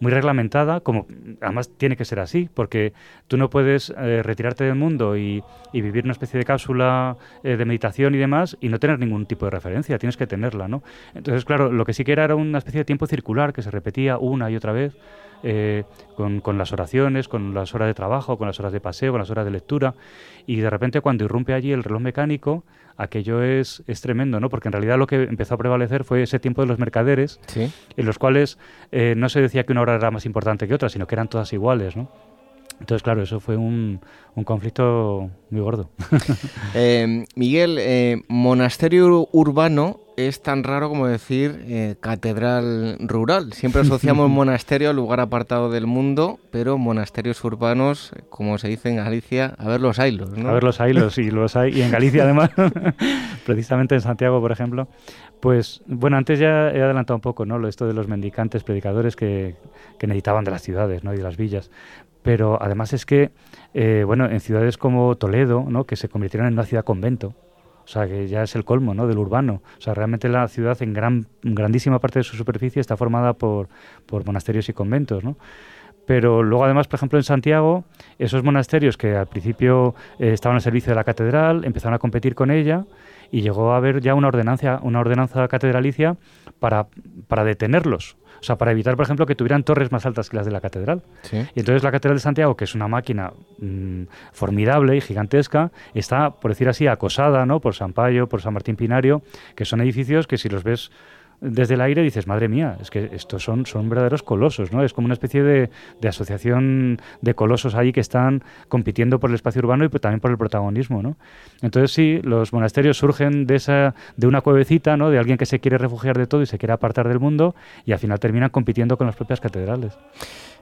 muy reglamentada, como además tiene que ser así, porque tú no puedes eh, retirarte del mundo y, y vivir una especie de cápsula eh, de meditación y demás y no tener ningún tipo de referencia, tienes que tenerla, ¿no? Entonces, claro, lo que sí que era era una especie de tiempo circular que se repetía una y otra vez eh, con, con las oraciones, con las horas de trabajo, con las horas de paseo, con las horas de lectura y de repente cuando irrumpe allí el reloj mecánico, aquello es, es tremendo, ¿no? Porque en realidad lo que empezó a prevalecer fue ese tiempo de los mercaderes, Sí. en los cuales eh, no se decía que una hora era más importante que otra, sino que eran todas iguales, ¿no? Entonces, claro, eso fue un, un conflicto muy gordo. Eh, Miguel, eh, monasterio urbano es tan raro como decir eh, catedral rural. Siempre asociamos monasterio al lugar apartado del mundo, pero monasterios urbanos, como se dice en Galicia, a ver los ailos, ¿no? A ver los hay, los, y los hay, y en Galicia además, precisamente en Santiago, por ejemplo. Pues bueno, antes ya he adelantado un poco, ¿no? Esto de los mendicantes, predicadores que, que necesitaban de las ciudades, ¿no? Y de las villas. Pero además es que, eh, bueno, en ciudades como Toledo, ¿no? Que se convirtieron en una ciudad convento. O sea, que ya es el colmo, ¿no? Del urbano. O sea, realmente la ciudad en gran, grandísima parte de su superficie está formada por, por monasterios y conventos, ¿no? Pero luego además, por ejemplo, en Santiago, esos monasterios que al principio eh, estaban al servicio de la catedral, empezaron a competir con ella y llegó a haber ya una ordenanza, una ordenanza catedralicia para, para detenerlos. O sea, para evitar, por ejemplo, que tuvieran torres más altas que las de la catedral. Y entonces la Catedral de Santiago, que es una máquina mm, formidable y gigantesca, está, por decir así, acosada ¿no? por San Payo, por San Martín Pinario, que son edificios que si los ves desde el aire dices, madre mía, es que estos son, son verdaderos colosos, ¿no? Es como una especie de, asociación de colosos ahí que están compitiendo por el espacio urbano y también por el protagonismo, ¿no? Entonces sí, los monasterios surgen de, esa, de una cuevecita, ¿no? De alguien que se quiere refugiar de todo y se quiere apartar del mundo y al final terminan compitiendo con las propias catedrales.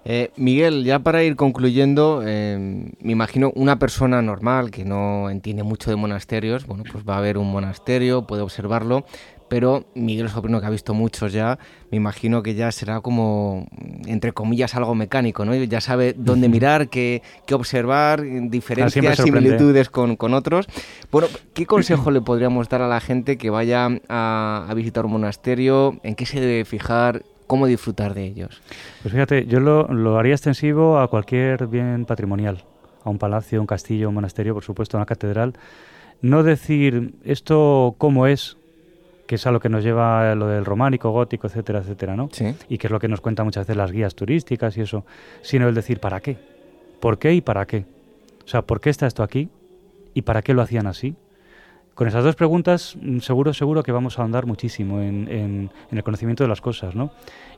Eh, Miguel, ya para ir concluyendo, eh, me imagino una persona normal que no entiende mucho de monasterios, bueno, pues va a ver un monasterio, puede observarlo, pero Miguel Sobrino, que ha visto muchos ya, me imagino que ya será como, entre comillas, algo mecánico, ¿no? Ya sabe dónde mirar, qué, qué observar, diferencias, similitudes con, con, otros. Bueno, ¿qué consejo le podríamos dar a la gente que vaya a, visitar un monasterio? ¿En qué se debe fijar? ¿Cómo disfrutar de ellos? Pues fíjate, yo lo, lo haría extensivo a cualquier bien patrimonial, a un palacio, un castillo, un monasterio, por supuesto, una catedral. No decir esto cómo es, que es a lo que nos lleva lo del románico, gótico, etcétera, etcétera, ¿no? Sí. Y que es lo que nos cuentan muchas veces las guías turísticas y eso, sino el decir, ¿para qué? ¿Por qué y para qué? O sea, ¿por qué está esto aquí? ¿Y para qué lo hacían así? Con esas dos preguntas, mm, seguro, seguro que vamos a ahondar muchísimo en, el conocimiento de las cosas, ¿no?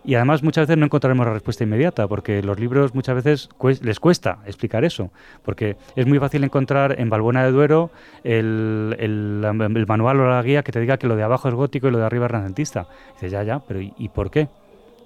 Y además muchas veces no encontraremos la respuesta inmediata, porque los libros muchas veces les cuesta explicar eso, porque es muy fácil encontrar en Balbuena de Duero el, manual o la guía que te diga que lo de abajo es gótico y lo de arriba es renacentista. dices, ya, ya, pero ¿y, por qué?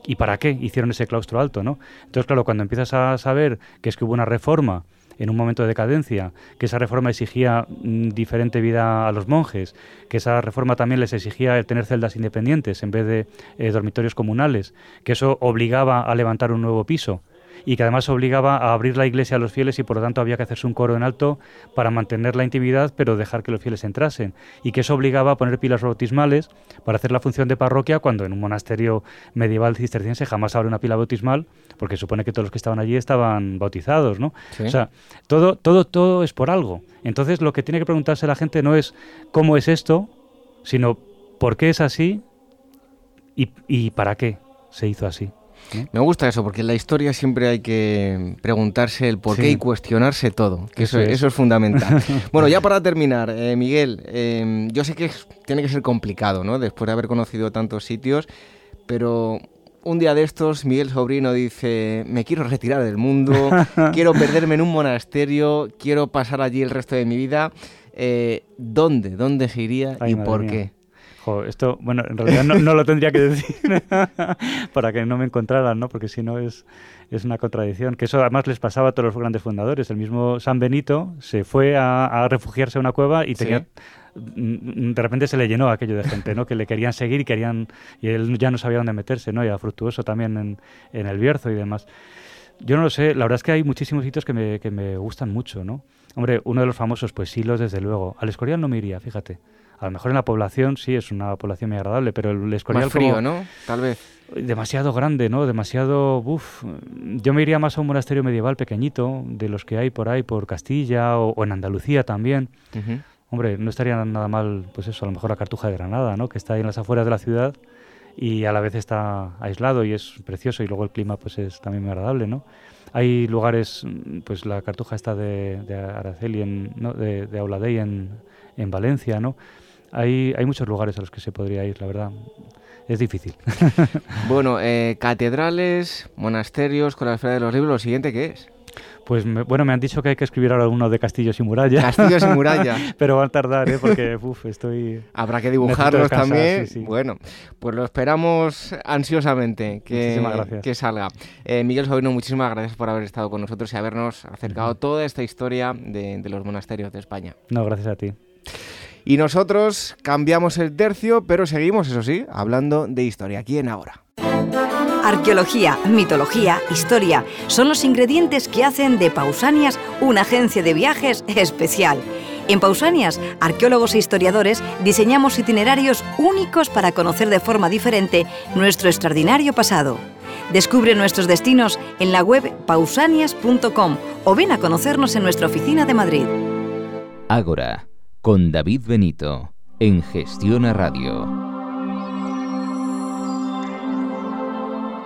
¿Y para qué hicieron ese claustro alto, no? Entonces, claro, cuando empiezas a saber que es que hubo una reforma en un momento de decadencia, que esa reforma exigía mm, diferente vida a los monjes, que esa reforma también les exigía el tener celdas independientes en vez de eh, dormitorios comunales, que eso obligaba a levantar un nuevo piso y que además obligaba a abrir la iglesia a los fieles y por lo tanto había que hacerse un coro en alto para mantener la intimidad pero dejar que los fieles entrasen y que eso obligaba a poner pilas bautismales para hacer la función de parroquia cuando en un monasterio medieval cisterciense jamás abre una pila bautismal porque supone que todos los que estaban allí estaban bautizados, ¿no? O sea, todo, todo, todo es por algo. Entonces lo que tiene que preguntarse la gente no es cómo es esto, sino por qué es así y, y para qué se hizo así. Me gusta eso, porque en la historia siempre hay que preguntarse el por qué y cuestionarse todo, que eso, es. fundamental. bueno, ya para terminar, eh, Miguel, em, yo sé que tiene que ser complicado, ¿no? Después de haber conocido tantos sitios, pero un día de estos, Miguel Sobrino dice, me quiero retirar del mundo, quiero perderme en un monasterio, quiero pasar allí el resto de mi vida. Eh, ¿Dónde? ¿Dónde se iría y por qué? Esto, bueno, en realidad no, lo tendría que decir para que no me encontraran, ¿no? Porque si no es, es una contradicción. Que eso además les pasaba a todos los grandes fundadores. El mismo San Benito se fue a, refugiarse a una cueva y tenía... Mm, de repente se le llenó aquello de gente, ¿no? Que le querían seguir y querían... Y él ya no sabía dónde meterse, ¿no? Y era fructuoso también en, en el Bierzo y demás. Yo no lo sé, la verdad es que hay muchísimos sitios que me, que me gustan mucho, ¿no? Hombre, uno de los famosos, pues Silos, desde luego. Al Escorial no me iría, fíjate. A lo mejor en la población sí es una población muy agradable, pero el Escorial más frío, ¿no? Tal vez. Demasiado grande, ¿no? Demasiado, uf. Yo me iría más a un monasterio medieval pequeñito, de los que hay por ahí, por Castilla o, en Andalucía también. Hombre, no estaría nada mal, pues eso, a lo mejor la Cartuja de Granada, ¿no? Que está ahí en las afueras de la ciudad y a la vez está aislado y es precioso y luego el clima pues es también muy agradable, ¿no? Hay lugares, pues la Cartuja está de, de Araceli, en, ¿no? de, de Auladey en, en Valencia, ¿no? Hay, hay muchos lugares a los que se podría ir, la verdad. Es difícil. bueno, eh, catedrales, monasterios con la esfera de los libros, ¿lo siguiente qué es? Pues bueno, me han dicho que hay que escribir ahora uno de castillos y muralla. Castillos y muralla. Pero va a tardar, ¿eh? Porque uf, estoy... Habrá que dibujarlos también. Bueno, pues lo esperamos ansiosamente que, que salga. Eh, Miguel Sobrino, muchísimas gracias por haber estado con nosotros y habernos acercado toda esta historia de, de los monasterios de España. No, gracias a ti. Y nosotros cambiamos el tercio, pero seguimos, eso sí, hablando de historia aquí en Ahora. Arqueología, mitología, historia son los ingredientes que hacen de Pausanias una agencia de viajes especial. En Pausanias, arqueólogos e historiadores diseñamos itinerarios únicos para conocer de forma diferente nuestro extraordinario pasado. Descubre nuestros destinos en la web pausanias.com o ven a conocernos en nuestra oficina de Madrid. Ágora, con David Benito, en Gestión a Radio.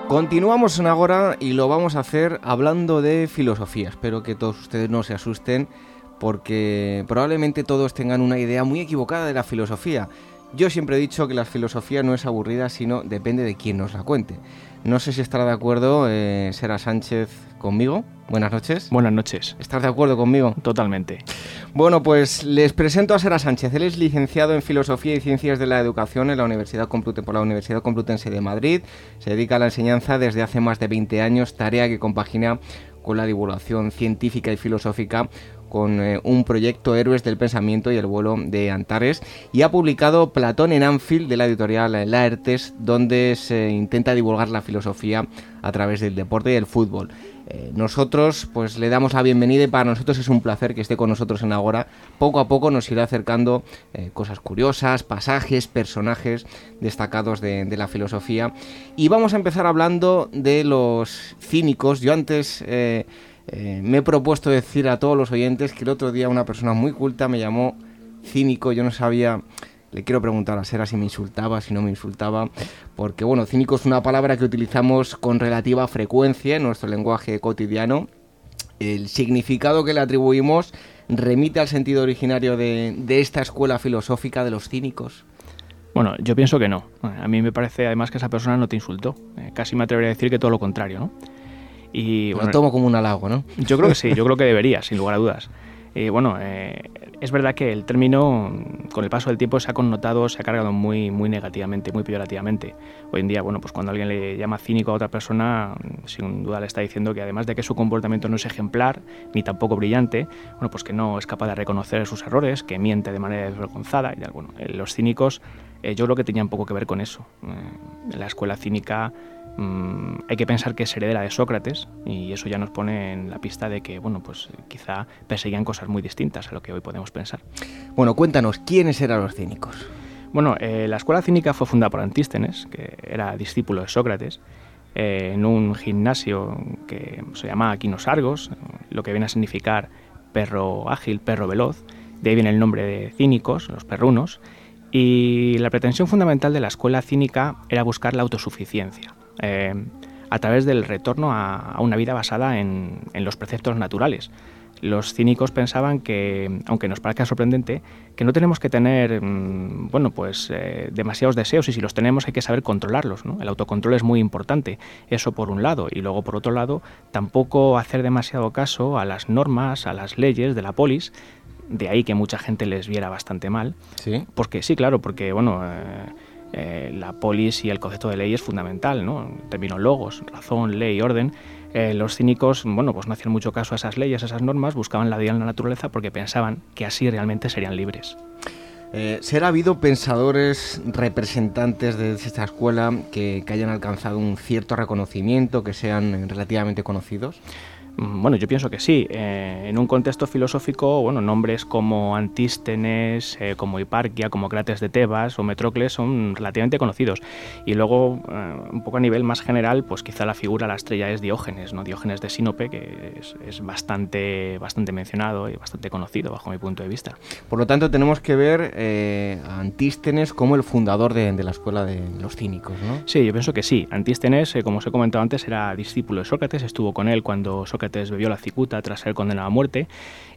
Continuamos en Agora y lo vamos a hacer hablando de filosofía. Espero que todos ustedes no se asusten porque probablemente todos tengan una idea muy equivocada de la filosofía. Yo siempre he dicho que la filosofía no es aburrida, sino depende de quién nos la cuente. No sé si estará de acuerdo eh, Sera Sánchez conmigo. Buenas noches. Buenas noches. ¿Estás de acuerdo conmigo? Totalmente. Bueno, pues les presento a Sera Sánchez. Él es licenciado en Filosofía y Ciencias de la Educación en la Universidad por la Universidad Complutense de Madrid. Se dedica a la enseñanza desde hace más de 20 años, tarea que compagina con la divulgación científica y filosófica con eh, un proyecto Héroes del Pensamiento y el vuelo de Antares y ha publicado Platón en Anfield de la editorial Laertes donde se intenta divulgar la filosofía a través del deporte y el fútbol. Eh, nosotros pues le damos la bienvenida y para nosotros es un placer que esté con nosotros en Agora. Poco a poco nos irá acercando eh, cosas curiosas, pasajes, personajes destacados de, la filosofía. Y vamos a empezar hablando de los cínicos. Yo antes eh, me he propuesto decir a todos los oyentes que el otro día una persona muy culta me llamó cínico, yo no sabía, le quiero preguntar a Sera si me insultaba, si no me insultaba, porque bueno, cínico es una palabra que utilizamos con relativa frecuencia en nuestro lenguaje cotidiano. El significado que le atribuimos remite al sentido originario de, esta escuela filosófica de los cínicos. Bueno, yo pienso que no. A mí me parece además que esa persona no te insultó. Eh, casi me atrevería a decir que todo lo contrario, ¿no? Y, bueno, Lo tomo como un halago, ¿no? Yo creo que sí, yo creo que debería, sin lugar a dudas. Y bueno, eh, es verdad que el término, con el paso del tiempo, se ha connotado, se ha cargado muy, muy negativamente, muy peyorativamente. Hoy en día, bueno, pues cuando alguien le llama cínico a otra persona, sin duda le está diciendo que además de que su comportamiento no es ejemplar, ni tampoco brillante, bueno, pues que no es capaz de reconocer sus errores, que miente de manera desvergonzada y tal. Bueno, eh, los cínicos, eh, yo creo que tenían poco que ver con eso. la escuela cínica Mm, hay que pensar que es heredera de Sócrates y eso ya nos pone en la pista de que, bueno, pues quizá perseguían cosas muy distintas a lo que hoy podemos pensar. Bueno, cuéntanos, ¿quiénes eran los cínicos? Bueno, eh, la escuela cínica fue fundada por Antístenes, que era discípulo de Sócrates, eh, en un gimnasio que se llamaba Quinos Argos, lo que viene a significar perro ágil, perro veloz, de ahí viene el nombre de cínicos, los perrunos, y la pretensión fundamental de la escuela cínica era buscar la autosuficiencia. Eh, a través del retorno a, una vida basada en, los preceptos naturales. Los cínicos pensaban que, aunque nos parezca sorprendente, que no tenemos que tener mm, bueno, pues, eh, demasiados deseos y si los tenemos hay que saber controlarlos. El autocontrol es muy importante, eso por un lado. Y luego, por otro lado, tampoco hacer demasiado caso a las normas, a las leyes de la polis, de ahí que mucha gente les viera bastante mal. Sí. Porque sí, claro, porque bueno, eh, eh, la polis y el concepto de ley es fundamental, ¿no? En logos, razón, ley, orden. Eh, los cínicos, bueno, pues no hacían mucho caso a esas leyes, a esas normas, buscaban la vida en la naturaleza porque pensaban que así realmente serían libres. Eh, ¿Será habido pensadores representantes de esta escuela que hayan alcanzado un cierto reconocimiento, que sean relativamente conocidos? Mm, bueno, yo pienso que sí. Eh, en un contexto filosófico, bueno, nombres como Antístenes, eh, como Hiparquia, como Crates de Tebas o Metrócles son relativamente conocidos. Y luego, eh, un poco a nivel más general, pues quizá la figura, la estrella es Diógenes, ¿no? Diógenes de Sinope, que es, bastante, bastante mencionado y bastante conocido bajo mi punto de vista. Por lo tanto, tenemos que ver a Antístenes como el fundador de, de, la escuela de los cínicos, ¿no? Sí, yo pienso que sí. Antístenes, como os he comentado antes, era discípulo de Sócrates, estuvo con él cuando Sócrates bebió la cicuta tras ser condenado a muerte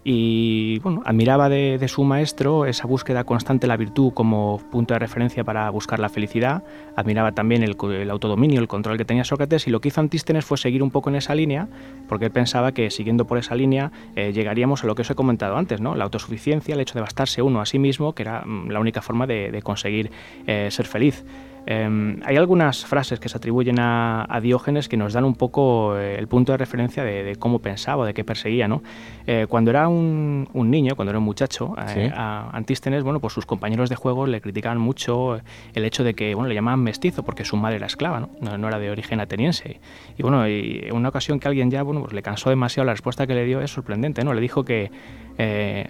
y bueno, admiraba de, su maestro esa búsqueda constante de la virtud como punto de referencia para buscar la felicidad, admiraba también el, autodominio, el control que tenía Sócrates y lo que hizo Antístenes fue seguir un poco en esa línea porque él pensaba que siguiendo por esa línea eh, llegaríamos a lo que os he comentado antes, ¿no? la autosuficiencia, el hecho de bastarse uno a sí mismo, que era mm, la única forma de, conseguir eh, ser feliz. Em, hay algunas frases que se atribuyen a, Diógenes que nos dan un poco eh, el punto de referencia de, cómo pensaba, de qué perseguía. ¿no? Eh, cuando era un, niño, cuando era un muchacho, eh, a Antístenes, bueno, pues sus compañeros de juego le criticaban mucho el hecho de que bueno, le llamaban mestizo porque su madre era esclava, no, no, era de origen ateniense. Y bueno, y en una ocasión que alguien ya bueno, pues le cansó demasiado, la respuesta que le dio es sorprendente. ¿no? Le dijo que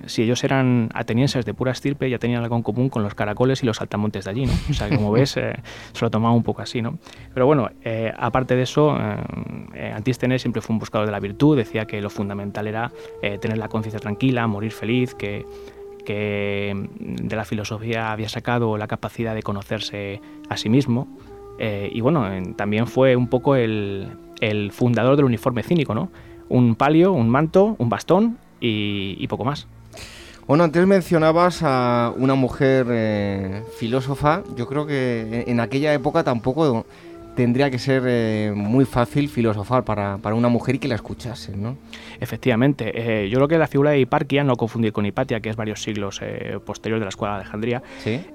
si ellos eran atenienses de pura estirpe, ya tenían algo en común con los caracoles y los saltamontes de allí. ¿no? O sea, como ves se lo tomaba un poco así, ¿no? Pero bueno, eh, aparte de eso, eh, Antístenes siempre fue un buscador de la virtud, decía que lo fundamental era tener la conciencia tranquila, morir feliz, que que de la filosofía había sacado la capacidad de conocerse a sí mismo. y bueno, también fue un poco el, el, fundador del uniforme cínico, ¿no? Un palio, un manto, un bastón y poco más. Bueno, antes mencionabas a una mujer eh, filósofa. Yo creo que en aquella época tampoco tendría que ser eh, muy fácil filosofar para, para, una mujer y que la escuchasen, ¿no? Efectivamente. Eh, yo creo que la figura de Hiparquia, no confundir con Hipatia, que es varios siglos eh, posterior de la escuela de Alejandría,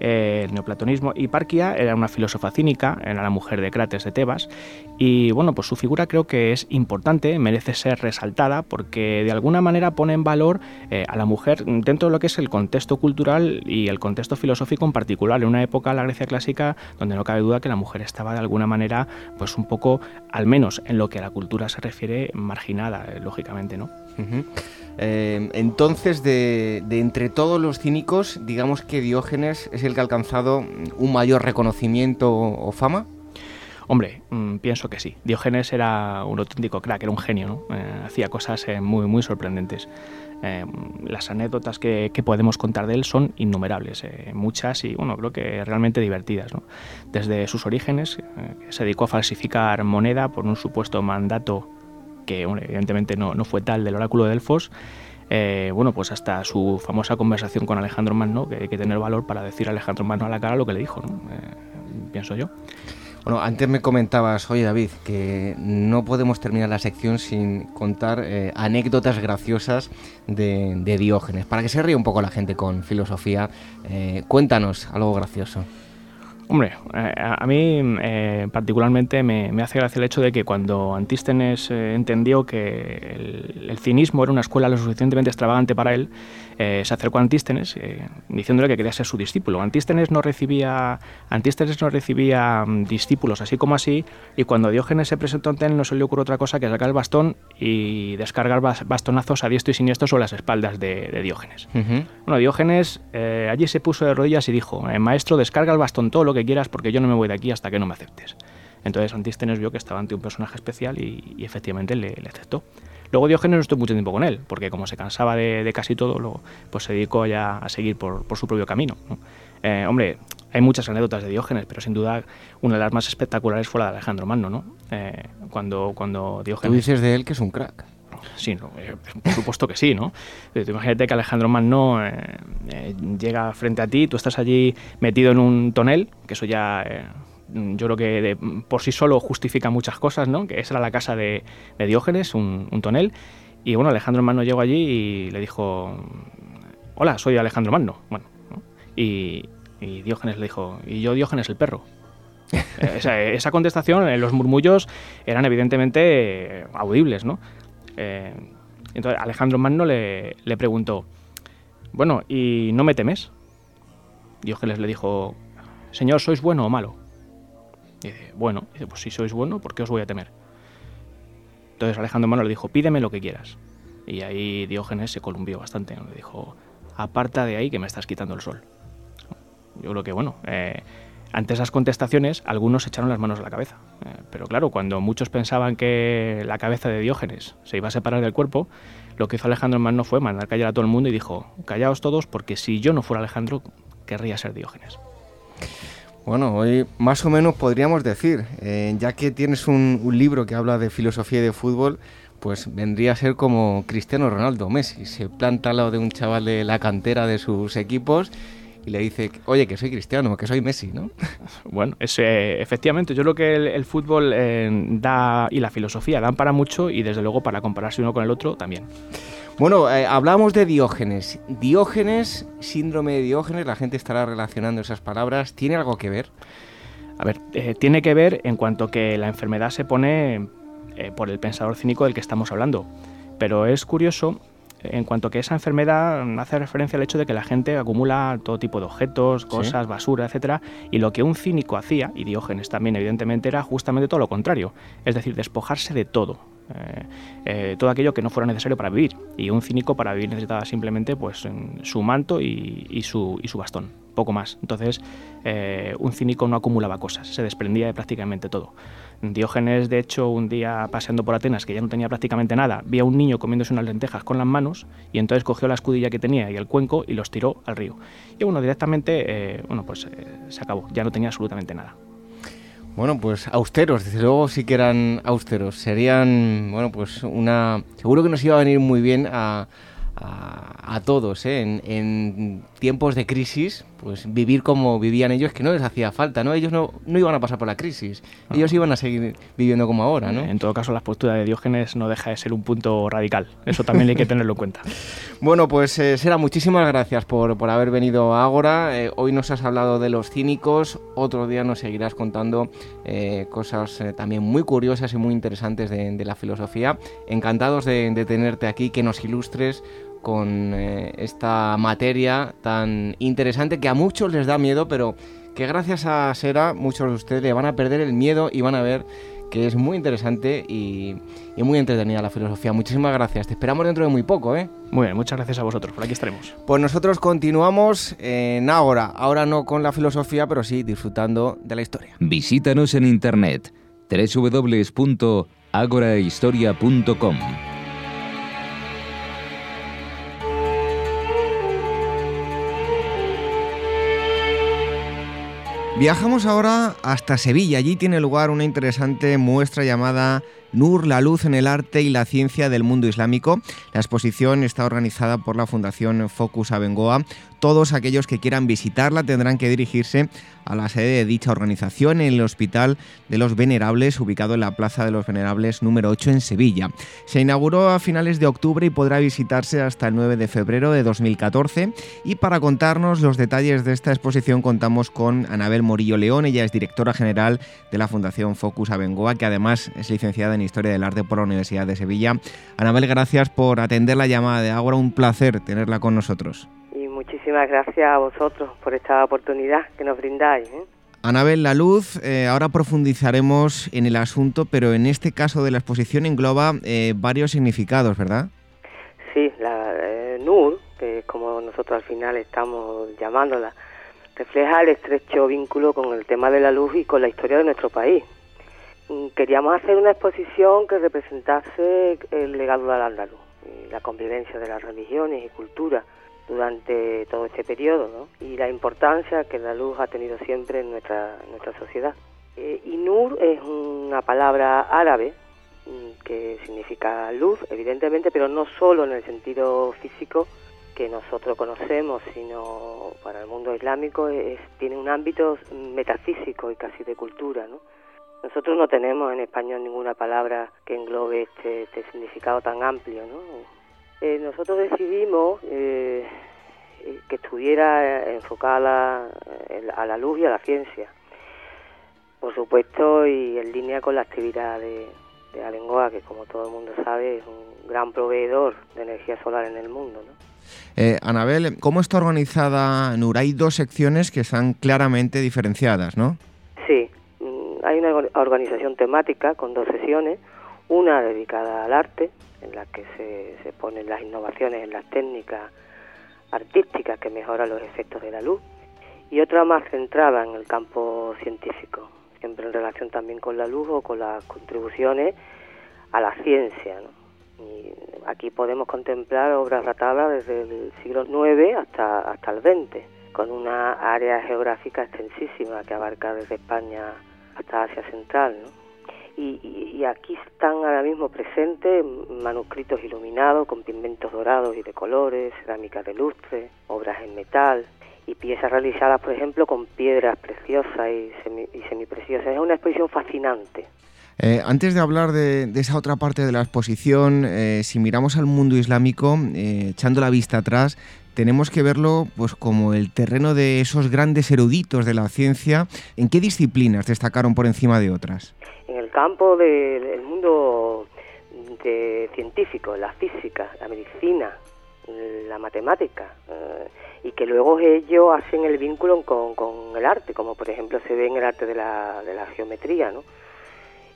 el neoplatonismo. Hiparquia era una filósofa cínica, era la mujer de Crates de Tebas, y bueno, pues su figura creo que es importante, merece ser resaltada, porque de alguna manera pone en valor a la mujer dentro de lo que es el contexto cultural y el contexto filosófico en particular, en una época, la Grecia clásica, donde no cabe duda que la mujer estaba de alguna manera pues un poco, al menos en lo que a la cultura se refiere, marginada, eh, lógicamente, ¿no? Eh, entonces, de, entre todos los cínicos, digamos que Diógenes es el que ha alcanzado un mayor reconocimiento o fama. Hombre, mm, pienso que sí. Diógenes era un auténtico crack, era un genio, ¿no? Eh, hacía cosas muy, muy sorprendentes. Eh, las anécdotas que, podemos contar de él son innumerables, eh, muchas y bueno, creo que realmente divertidas. Desde sus orígenes, eh, se dedicó a falsificar moneda por un supuesto mandato que evidentemente no, fue tal del oráculo de Delfos, bueno, pues hasta su famosa conversación con Alejandro Magno, que hay que tener valor para decir a Alejandro Magno a la cara lo que le dijo, pienso yo. Bueno, antes me comentabas, oye David, que no podemos terminar la sección sin contar eh, anécdotas graciosas de, Diógenes. Para que se ríe un poco la gente con filosofía, eh, cuéntanos algo gracioso. Hombre, eh, a mí particularmente me, hace gracia el hecho de que cuando Antístenes entendió que el, cinismo era una escuela lo suficientemente extravagante para él, eh, se acercó a Antístenes eh, diciéndole que quería ser su discípulo. Antístenes no recibía, Antístenes no recibía mm, discípulos así como así y cuando Diógenes se presentó ante él no se le ocurrió otra cosa que sacar el bastón y descargar bastonazos a diestro y siniestro sobre las espaldas de, Diógenes. Bueno, Diógenes eh, allí se puso de rodillas y dijo, maestro, descarga el bastón todo lo que quieras porque yo no me voy de aquí hasta que no me aceptes. Entonces Antístenes vio que estaba ante un personaje especial y, efectivamente le aceptó. Luego Diógenes no estuvo mucho tiempo con él, porque como se cansaba de, casi todo, luego, pues se dedicó ya a seguir por, su propio camino. Eh, hombre, hay muchas anécdotas de Diógenes, pero sin duda una de las más espectaculares fue la de Alejandro Magno, ¿no? Eh, cuando, cuando Diógenes... Tú dices de él que es un crack. Sí, eh, por supuesto que sí, ¿no? imagínate que Alejandro Magno llega frente a ti, tú estás allí metido en un tonel, que eso ya Mm, yo creo que por sí solo justifica muchas cosas, ¿no? Que esa era la casa de, Diógenes, un, tonel. Y bueno, Alejandro Magno llegó allí y le dijo, hola, soy Alejandro Magno. Bueno, y, Diógenes le dijo, y yo Diógenes el perro. esa, contestación, eh, los murmullos eran evidentemente audibles, ¿no? Eh, entonces Alejandro Magno le, le preguntó, bueno, ¿y no me temes? Diógenes le dijo, Señor, ¿sois bueno o malo? Y dice, bueno, pues si sois bueno, ¿por qué os voy a temer? Entonces Alejandro Magno le dijo, pídeme lo que quieras. Y ahí Diógenes se columpió bastante, le dijo, aparta de ahí que me estás quitando el sol. Yo creo que, bueno, eh, ante esas contestaciones algunos echaron las manos a la cabeza. Eh, pero claro, cuando muchos pensaban que la cabeza de Diógenes se iba a separar del cuerpo, lo que hizo Alejandro Magno fue mandar callar a todo el mundo y dijo, callaos todos porque si yo no fuera Alejandro, querría ser Diógenes. Bueno, hoy más o menos podríamos decir, eh, ya que tienes un, libro que habla de filosofía y de fútbol, pues vendría a ser como Cristiano Ronaldo, Messi. Se planta al lado de un chaval de la cantera de sus equipos y le dice, oye, que soy cristiano, que soy Messi, ¿no? Bueno, es, eh, efectivamente, yo creo que el, fútbol eh, da y la filosofía dan para mucho y desde luego para compararse uno con el otro también. Bueno, eh, hablamos de Diógenes. Diógenes, síndrome de Diógenes, la gente estará relacionando esas palabras. ¿Tiene algo que ver? A ver, eh, tiene que ver en cuanto que la enfermedad se pone eh, por el pensador cínico del que estamos hablando. Pero es curioso en cuanto que esa enfermedad hace referencia al hecho de que la gente acumula todo tipo de objetos, cosas, basura, etcétera, y lo que un cínico hacía, y Diógenes también evidentemente, era justamente todo lo contrario, es decir, despojarse de todo, eh, eh, todo aquello que no fuera necesario para vivir. Y un cínico para vivir necesitaba simplemente pues, su manto y, su, bastón. poco más. Entonces, eh, un cínico no acumulaba cosas, se desprendía de prácticamente todo. Diógenes, de hecho, un día paseando por Atenas, que ya no tenía prácticamente nada, vio a un niño comiéndose unas lentejas con las manos y entonces cogió la escudilla que tenía y el cuenco y los tiró al río. Y bueno, directamente, eh, bueno, pues se acabó, ya no tenía absolutamente nada. Bueno, pues austeros, desde luego sí que eran austeros. Serían, bueno, pues una... Seguro que nos iba a venir muy bien a, a, todos ¿eh? en, tiempos de crisis, pues vivir como vivían ellos, que no les hacía falta, ¿no? Ellos no, no iban a pasar por la crisis, ellos iban a seguir viviendo como ahora, ¿no? En todo caso, la postura de Diógenes no deja de ser un punto radical, eso también hay que tenerlo en cuenta. bueno, pues eh, Sera, muchísimas gracias por, por haber venido a Ágora, eh, hoy nos has hablado de los cínicos, otro día nos seguirás contando eh, cosas también muy curiosas y muy interesantes de, la filosofía, encantados de, de tenerte aquí, que nos ilustres con eh, esta materia tan interesante que a muchos les da miedo, pero que gracias a Sera muchos de ustedes le van a perder el miedo y van a ver que es muy interesante y, muy entretenida la filosofía. Muchísimas gracias. Te esperamos dentro de muy poco, ¿eh? Muy bien, muchas gracias a vosotros. Por aquí estaremos. Pues nosotros continuamos en Ágora. Ahora no con la filosofía, pero sí disfrutando de la historia. Visítanos en internet www.agorahistoria.com. Viajamos ahora hasta Sevilla. Allí tiene lugar una interesante muestra llamada Nur, la luz en el arte y la ciencia del mundo islámico. La exposición está organizada por la Fundación Focus Abengoa. Todos aquellos que quieran visitarla tendrán que dirigirse a la sede de dicha organización en el Hospital de los Venerables, ubicado en la Plaza de los Venerables número 8 en Sevilla. Se inauguró a finales de octubre y podrá visitarse hasta el 9 de febrero de 2014. Y para contarnos los detalles de esta exposición contamos con Anabel Morillo León, ella es directora general de la Fundación Focus Abengoa, que además es licenciada en Historia del Arte por la Universidad de Sevilla. Anabel, gracias por atender la llamada de Ágora, un placer tenerla con nosotros. Muchísimas gracias a vosotros por esta oportunidad que nos brindáis. ¿eh? Anabel, la luz, eh, ahora profundizaremos en el asunto, pero en este caso de la exposición engloba eh, varios significados, ¿verdad? Sí, la NUR, que es como nosotros al final estamos llamándola, refleja el estrecho vínculo con el tema de la luz y con la historia de nuestro país. Mm, queríamos hacer una exposición que representase el legado del andaluz, la convivencia de las religiones y culturas durante todo este periodo ¿no? y la importancia que la luz ha tenido siempre en nuestra, nuestra sociedad. Eh, Inur es una palabra árabe mm, que significa luz, evidentemente, pero no solo en el sentido físico que nosotros conocemos, sino para el mundo islámico es, tiene un ámbito metafísico y casi de cultura, ¿no? Nosotros no tenemos en español ninguna palabra que englobe este, este significado tan amplio, ¿no? Eh, nosotros decidimos eh, eh, que estuviera enfocada a la luz y a la ciencia, por supuesto, y en línea con la actividad de, de Alengoa, que como todo el mundo sabe es un gran proveedor de energía solar en el mundo. ¿no? Anabel, ¿cómo está organizada NUR? Hay dos secciones que están claramente diferenciadas, ¿no? Sí, hay una organización temática con dos sesiones, una dedicada al arte, en la que se, se ponen las innovaciones en las técnicas artísticas que mejoran los efectos de la luz, y otra más centrada en el campo científico, siempre en relación también con la luz o con las contribuciones a la ciencia. Y aquí podemos contemplar obras datadas desde el siglo IX hasta, hasta el XX, con una área geográfica extensísima que abarca desde España hasta Asia Central. ¿no? Y, aquí están ahora mismo presentes manuscritos iluminados con pigmentos dorados y de colores, cerámica de lustre, obras en metal y piezas realizadas, por ejemplo, con piedras preciosas y, semipreciosas. Es una exposición fascinante. Eh, antes de hablar de, esa otra parte de la exposición, eh, si miramos al mundo islámico, eh, echando la vista atrás, tenemos que verlo pues como el terreno de esos grandes eruditos de la ciencia. ¿En qué disciplinas destacaron por encima de otras? Campo del mundo de científico, la física, la medicina, la matemática, eh, y que luego ellos hacen el vínculo con, el arte, como por ejemplo se ve en el arte de la, de la geometría, ¿no?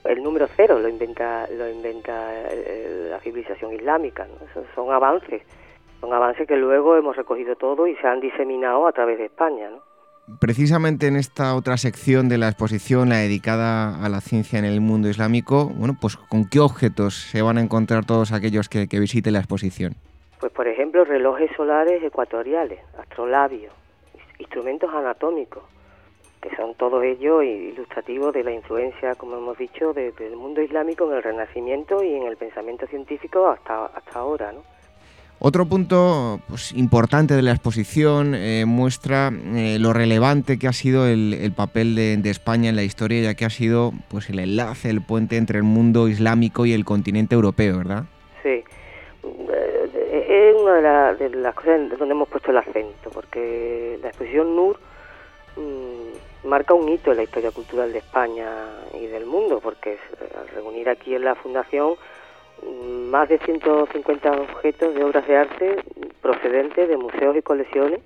El número cero lo inventa, lo inventa eh, la civilización islámica, ¿no? son avances son avances que luego hemos recogido todo y se han diseminado a través de España, ¿no? Precisamente en esta otra sección de la exposición, la dedicada a la ciencia en el mundo islámico, bueno, pues ¿con qué objetos se van a encontrar todos aquellos que, que visiten la exposición? Pues por ejemplo, relojes solares ecuatoriales, astrolabios, instrumentos anatómicos, que son todos ellos ilustrativos de la influencia, como hemos dicho, del mundo islámico en el Renacimiento y en el pensamiento científico hasta, hasta ahora, ¿no? Otro punto pues, importante de la exposición eh, muestra eh, lo relevante que ha sido el, papel de, España en la historia, ya que ha sido pues, el enlace, el puente entre el mundo islámico y el continente europeo, ¿verdad? Sí, eh, es una de, las cosas donde hemos puesto el acento, porque la exposición NUR mm, marca un hito en la historia cultural de España y del mundo, porque al reunir aquí en la Fundación más de 150 objetos de obras de arte procedentes de museos y colecciones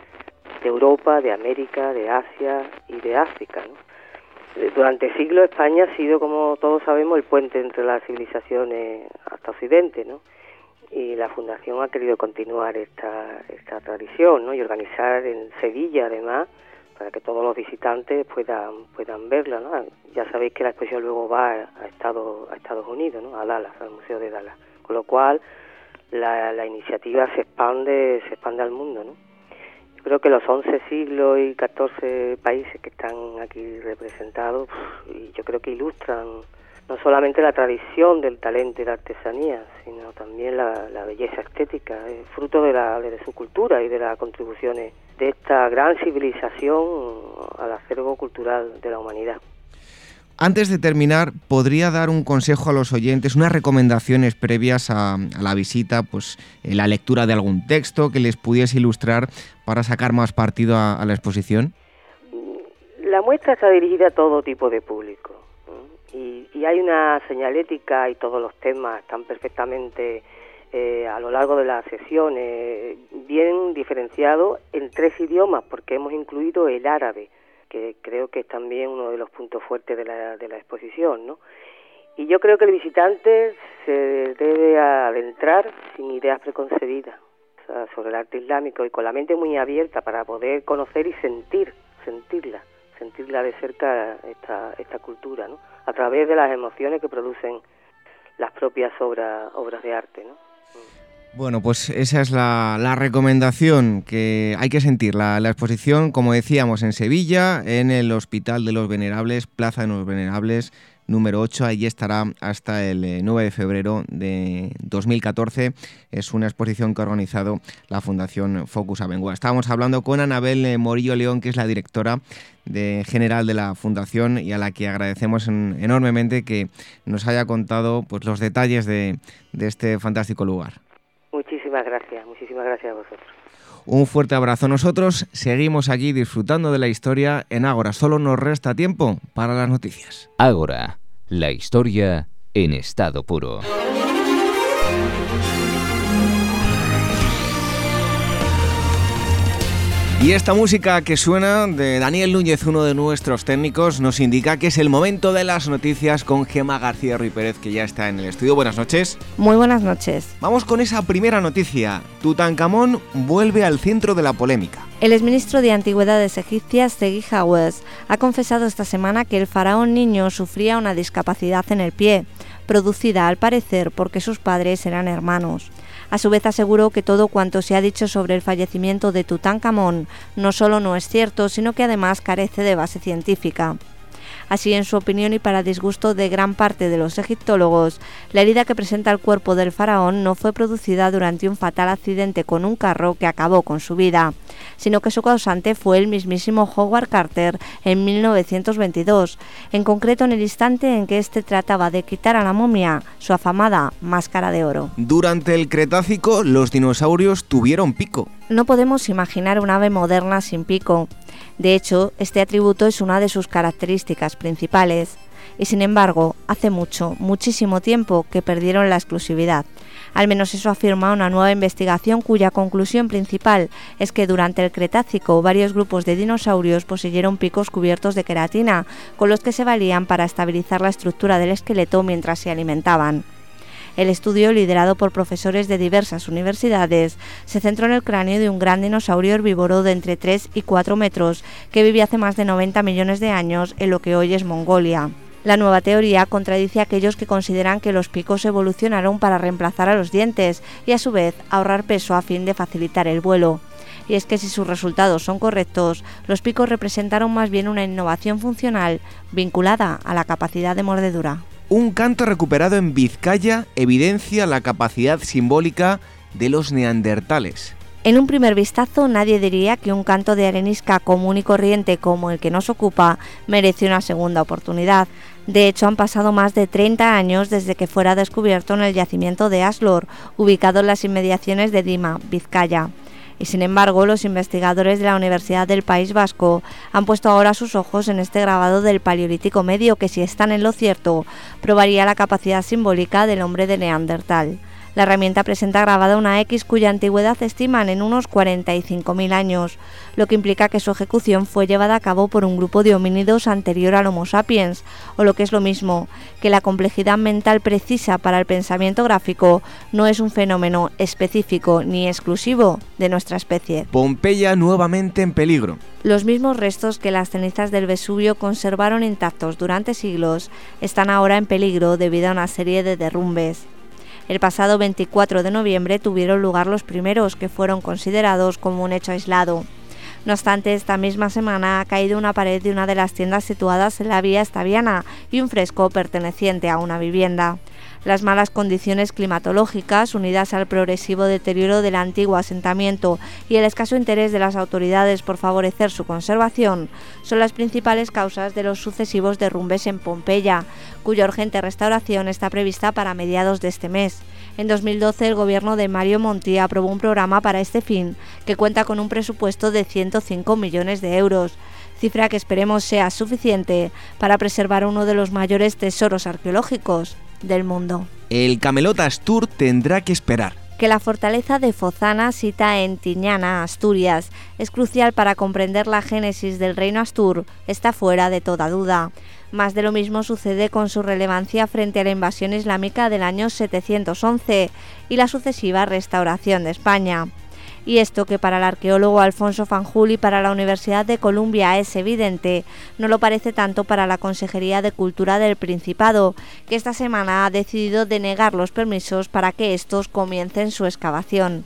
de Europa, de América, de Asia y de África. Durante siglos España ha sido, como todos sabemos, el puente entre las civilizaciones hasta Occidente, ¿no? y la Fundación ha querido continuar esta, esta tradición ¿no? y organizar en Sevilla, además, para que todos los visitantes puedan puedan verla. ¿no? Ya sabéis que la exposición luego va a Estados, a Estados Unidos, ¿no? a Dallas, al Museo de Dallas. Con lo cual, la, la iniciativa se expande se expande al mundo. ¿no? Yo creo que los 11 siglos y 14 países que están aquí representados, y yo creo que ilustran no solamente la tradición del talento y la artesanía, sino también la, belleza estética, es fruto de, la, de su cultura y de las contribuciones de esta gran civilización al acervo cultural de la humanidad. Antes de terminar, ¿podría dar un consejo a los oyentes, unas recomendaciones previas a, la visita, pues la lectura de algún texto que les pudiese ilustrar para sacar más partido a, la exposición? La muestra está dirigida a todo tipo de público y, y hay una señalética y todos los temas están perfectamente eh, a lo largo de las sesiones, bien diferenciado en tres idiomas, porque hemos incluido el árabe, que creo que es también uno de los puntos fuertes de la, de la exposición, ¿no? Y yo creo que el visitante se debe adentrar sin ideas preconcebidas sobre el arte islámico y con la mente muy abierta para poder conocer y sentir, sentirla, sentirla de cerca esta, esta cultura, ¿no? A través de las emociones que producen las propias obras, obras de arte, ¿no? Bueno, pues esa es la, recomendación que hay que sentir. La, exposición, como decíamos, en Sevilla, en el Hospital de los Venerables, Plaza de los Venerables, número 8. Allí estará hasta el 9 eh, de febrero de 2014. Es una exposición que ha organizado la Fundación Focus Abengoa. Estábamos hablando con Anabel eh, Morillo León, que es la directora general de la Fundación y a la que agradecemos enormemente que nos haya contado pues, los detalles de este fantástico lugar. Muchísimas gracias, muchísimas gracias a vosotros. Un fuerte abrazo. Nosotros seguimos aquí disfrutando de la historia en Ágora. Solo nos resta tiempo para las noticias. Ágora, la historia en estado puro. Y esta música que suena de Daniel Núñez, uno de nuestros técnicos, nos indica que es el momento de las noticias con Gema García Ruiz Pérez, que ya está en el estudio. Buenas noches. Muy buenas noches. Vamos con esa primera noticia. Tutankamón vuelve al centro de la polémica. El exministro de Antigüedades egipcias, Segui Hawes, ha confesado esta semana que el faraón niño sufría una discapacidad en el pie, producida al parecer porque sus padres eran hermanos. A su vez aseguró que todo cuanto se ha dicho sobre el fallecimiento de Tutankamón no solo no es cierto, sino que además carece de base científica. Así, en su opinión y para disgusto de gran parte de los egiptólogos, la herida que presenta el cuerpo del faraón no fue producida durante un fatal accidente con un carro que acabó con su vida, sino que su causante fue el mismísimo Howard Carter en 1922, en concreto en el instante en que éste trataba de quitar a la momia su afamada máscara de oro. Durante el Cretácico, los dinosaurios tuvieron pico. No podemos imaginar un ave moderna sin pico. De hecho, este atributo es una de sus características principales. Y sin embargo, hace mucho, muchísimo tiempo que perdieron la exclusividad. Al menos eso afirma una nueva investigación cuya conclusión principal es que durante el Cretácico varios grupos de dinosaurios poseyeron picos cubiertos de queratina, con los que se valían para estabilizar la estructura del esqueleto mientras se alimentaban. El estudio, liderado por profesores de diversas universidades, se centró en el cráneo de un gran dinosaurio herbívoro de entre 3 y 4 metros que vivía hace más de 90 millones de años en lo que hoy es Mongolia. La nueva teoría contradice a aquellos que consideran que los picos evolucionaron para reemplazar a los dientes y a su vez ahorrar peso a fin de facilitar el vuelo. Y es que si sus resultados son correctos, los picos representaron más bien una innovación funcional vinculada a la capacidad de mordedura. Un canto recuperado en Vizcaya evidencia la capacidad simbólica de los neandertales. En un primer vistazo nadie diría que un canto de arenisca común y corriente como el que nos ocupa merece una segunda oportunidad. De hecho, han pasado más de 30 años desde que fuera descubierto en el yacimiento de Aslor, ubicado en las inmediaciones de Dima, Vizcaya. Y sin embargo, los investigadores de la Universidad del País Vasco han puesto ahora sus ojos en este grabado del Paleolítico Medio que, si están en lo cierto, probaría la capacidad simbólica del hombre de Neandertal. La herramienta presenta grabada una X cuya antigüedad estiman en unos 45.000 años, lo que implica que su ejecución fue llevada a cabo por un grupo de homínidos anterior al Homo sapiens, o lo que es lo mismo, que la complejidad mental precisa para el pensamiento gráfico no es un fenómeno específico ni exclusivo de nuestra especie. Pompeya nuevamente en peligro. Los mismos restos que las cenizas del Vesubio conservaron intactos durante siglos están ahora en peligro debido a una serie de derrumbes. El pasado 24 de noviembre tuvieron lugar los primeros que fueron considerados como un hecho aislado. No obstante, esta misma semana ha caído una pared de una de las tiendas situadas en la vía estaviana y un fresco perteneciente a una vivienda. Las malas condiciones climatológicas, unidas al progresivo deterioro del antiguo asentamiento y el escaso interés de las autoridades por favorecer su conservación, son las principales causas de los sucesivos derrumbes en Pompeya, cuya urgente restauración está prevista para mediados de este mes. En 2012 el gobierno de Mario Monti aprobó un programa para este fin que cuenta con un presupuesto de 105 millones de euros cifra que esperemos sea suficiente para preservar uno de los mayores tesoros arqueológicos del mundo. El Camelot Astur tendrá que esperar. Que la fortaleza de Fozana, cita en Tiñana, Asturias, es crucial para comprender la génesis del reino Astur, está fuera de toda duda. Más de lo mismo sucede con su relevancia frente a la invasión islámica del año 711 y la sucesiva restauración de España. Y esto que para el arqueólogo Alfonso Fanjul y para la Universidad de Columbia es evidente, no lo parece tanto para la Consejería de Cultura del Principado, que esta semana ha decidido denegar los permisos para que estos comiencen su excavación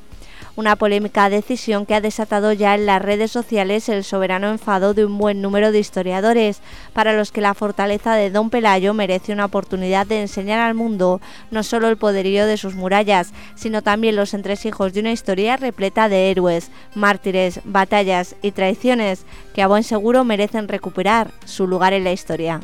una polémica decisión que ha desatado ya en las redes sociales el soberano enfado de un buen número de historiadores, para los que la fortaleza de Don Pelayo merece una oportunidad de enseñar al mundo no solo el poderío de sus murallas, sino también los entresijos de una historia repleta de héroes, mártires, batallas y traiciones que a buen seguro merecen recuperar su lugar en la historia.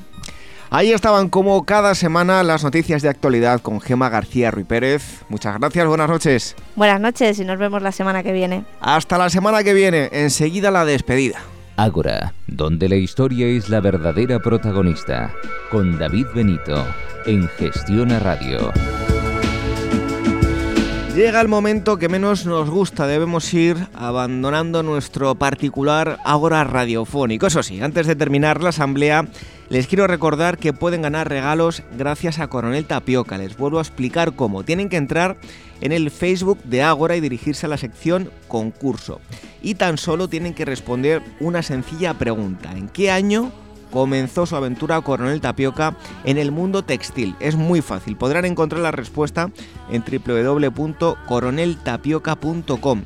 Ahí estaban como cada semana las noticias de actualidad con Gema García Ruy Pérez. Muchas gracias, buenas noches. Buenas noches y nos vemos la semana que viene. Hasta la semana que viene, enseguida la despedida. Ágora, donde la historia es la verdadera protagonista, con David Benito, en Gestión a Radio. Llega el momento que menos nos gusta, debemos ir abandonando nuestro particular Ágora radiofónico. Eso sí, antes de terminar la asamblea, les quiero recordar que pueden ganar regalos gracias a Coronel Tapioca. Les vuelvo a explicar cómo. Tienen que entrar en el Facebook de Ágora y dirigirse a la sección concurso. Y tan solo tienen que responder una sencilla pregunta. ¿En qué año comenzó su aventura Coronel Tapioca en el mundo textil. Es muy fácil, podrán encontrar la respuesta en www.coroneltapioca.com.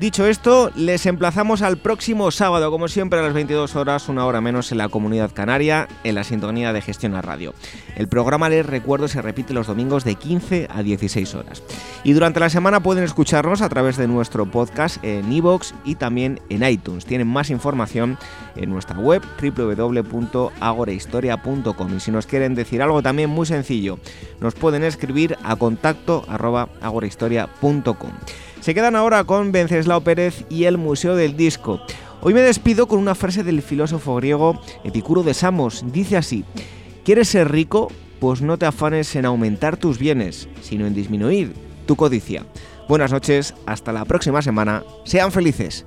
Dicho esto, les emplazamos al próximo sábado, como siempre a las 22 horas, una hora menos en la comunidad canaria, en la sintonía de Gestión a Radio. El programa, les recuerdo, se repite los domingos de 15 a 16 horas. Y durante la semana pueden escucharnos a través de nuestro podcast en iVoox y también en iTunes. Tienen más información en nuestra web www.agorahistoria.com. Y si nos quieren decir algo también muy sencillo, nos pueden escribir a contacto agorahistoria.com. Se quedan ahora con Venceslao Pérez y el Museo del Disco. Hoy me despido con una frase del filósofo griego Epicuro de Samos. Dice así, ¿quieres ser rico? Pues no te afanes en aumentar tus bienes, sino en disminuir tu codicia. Buenas noches, hasta la próxima semana, sean felices.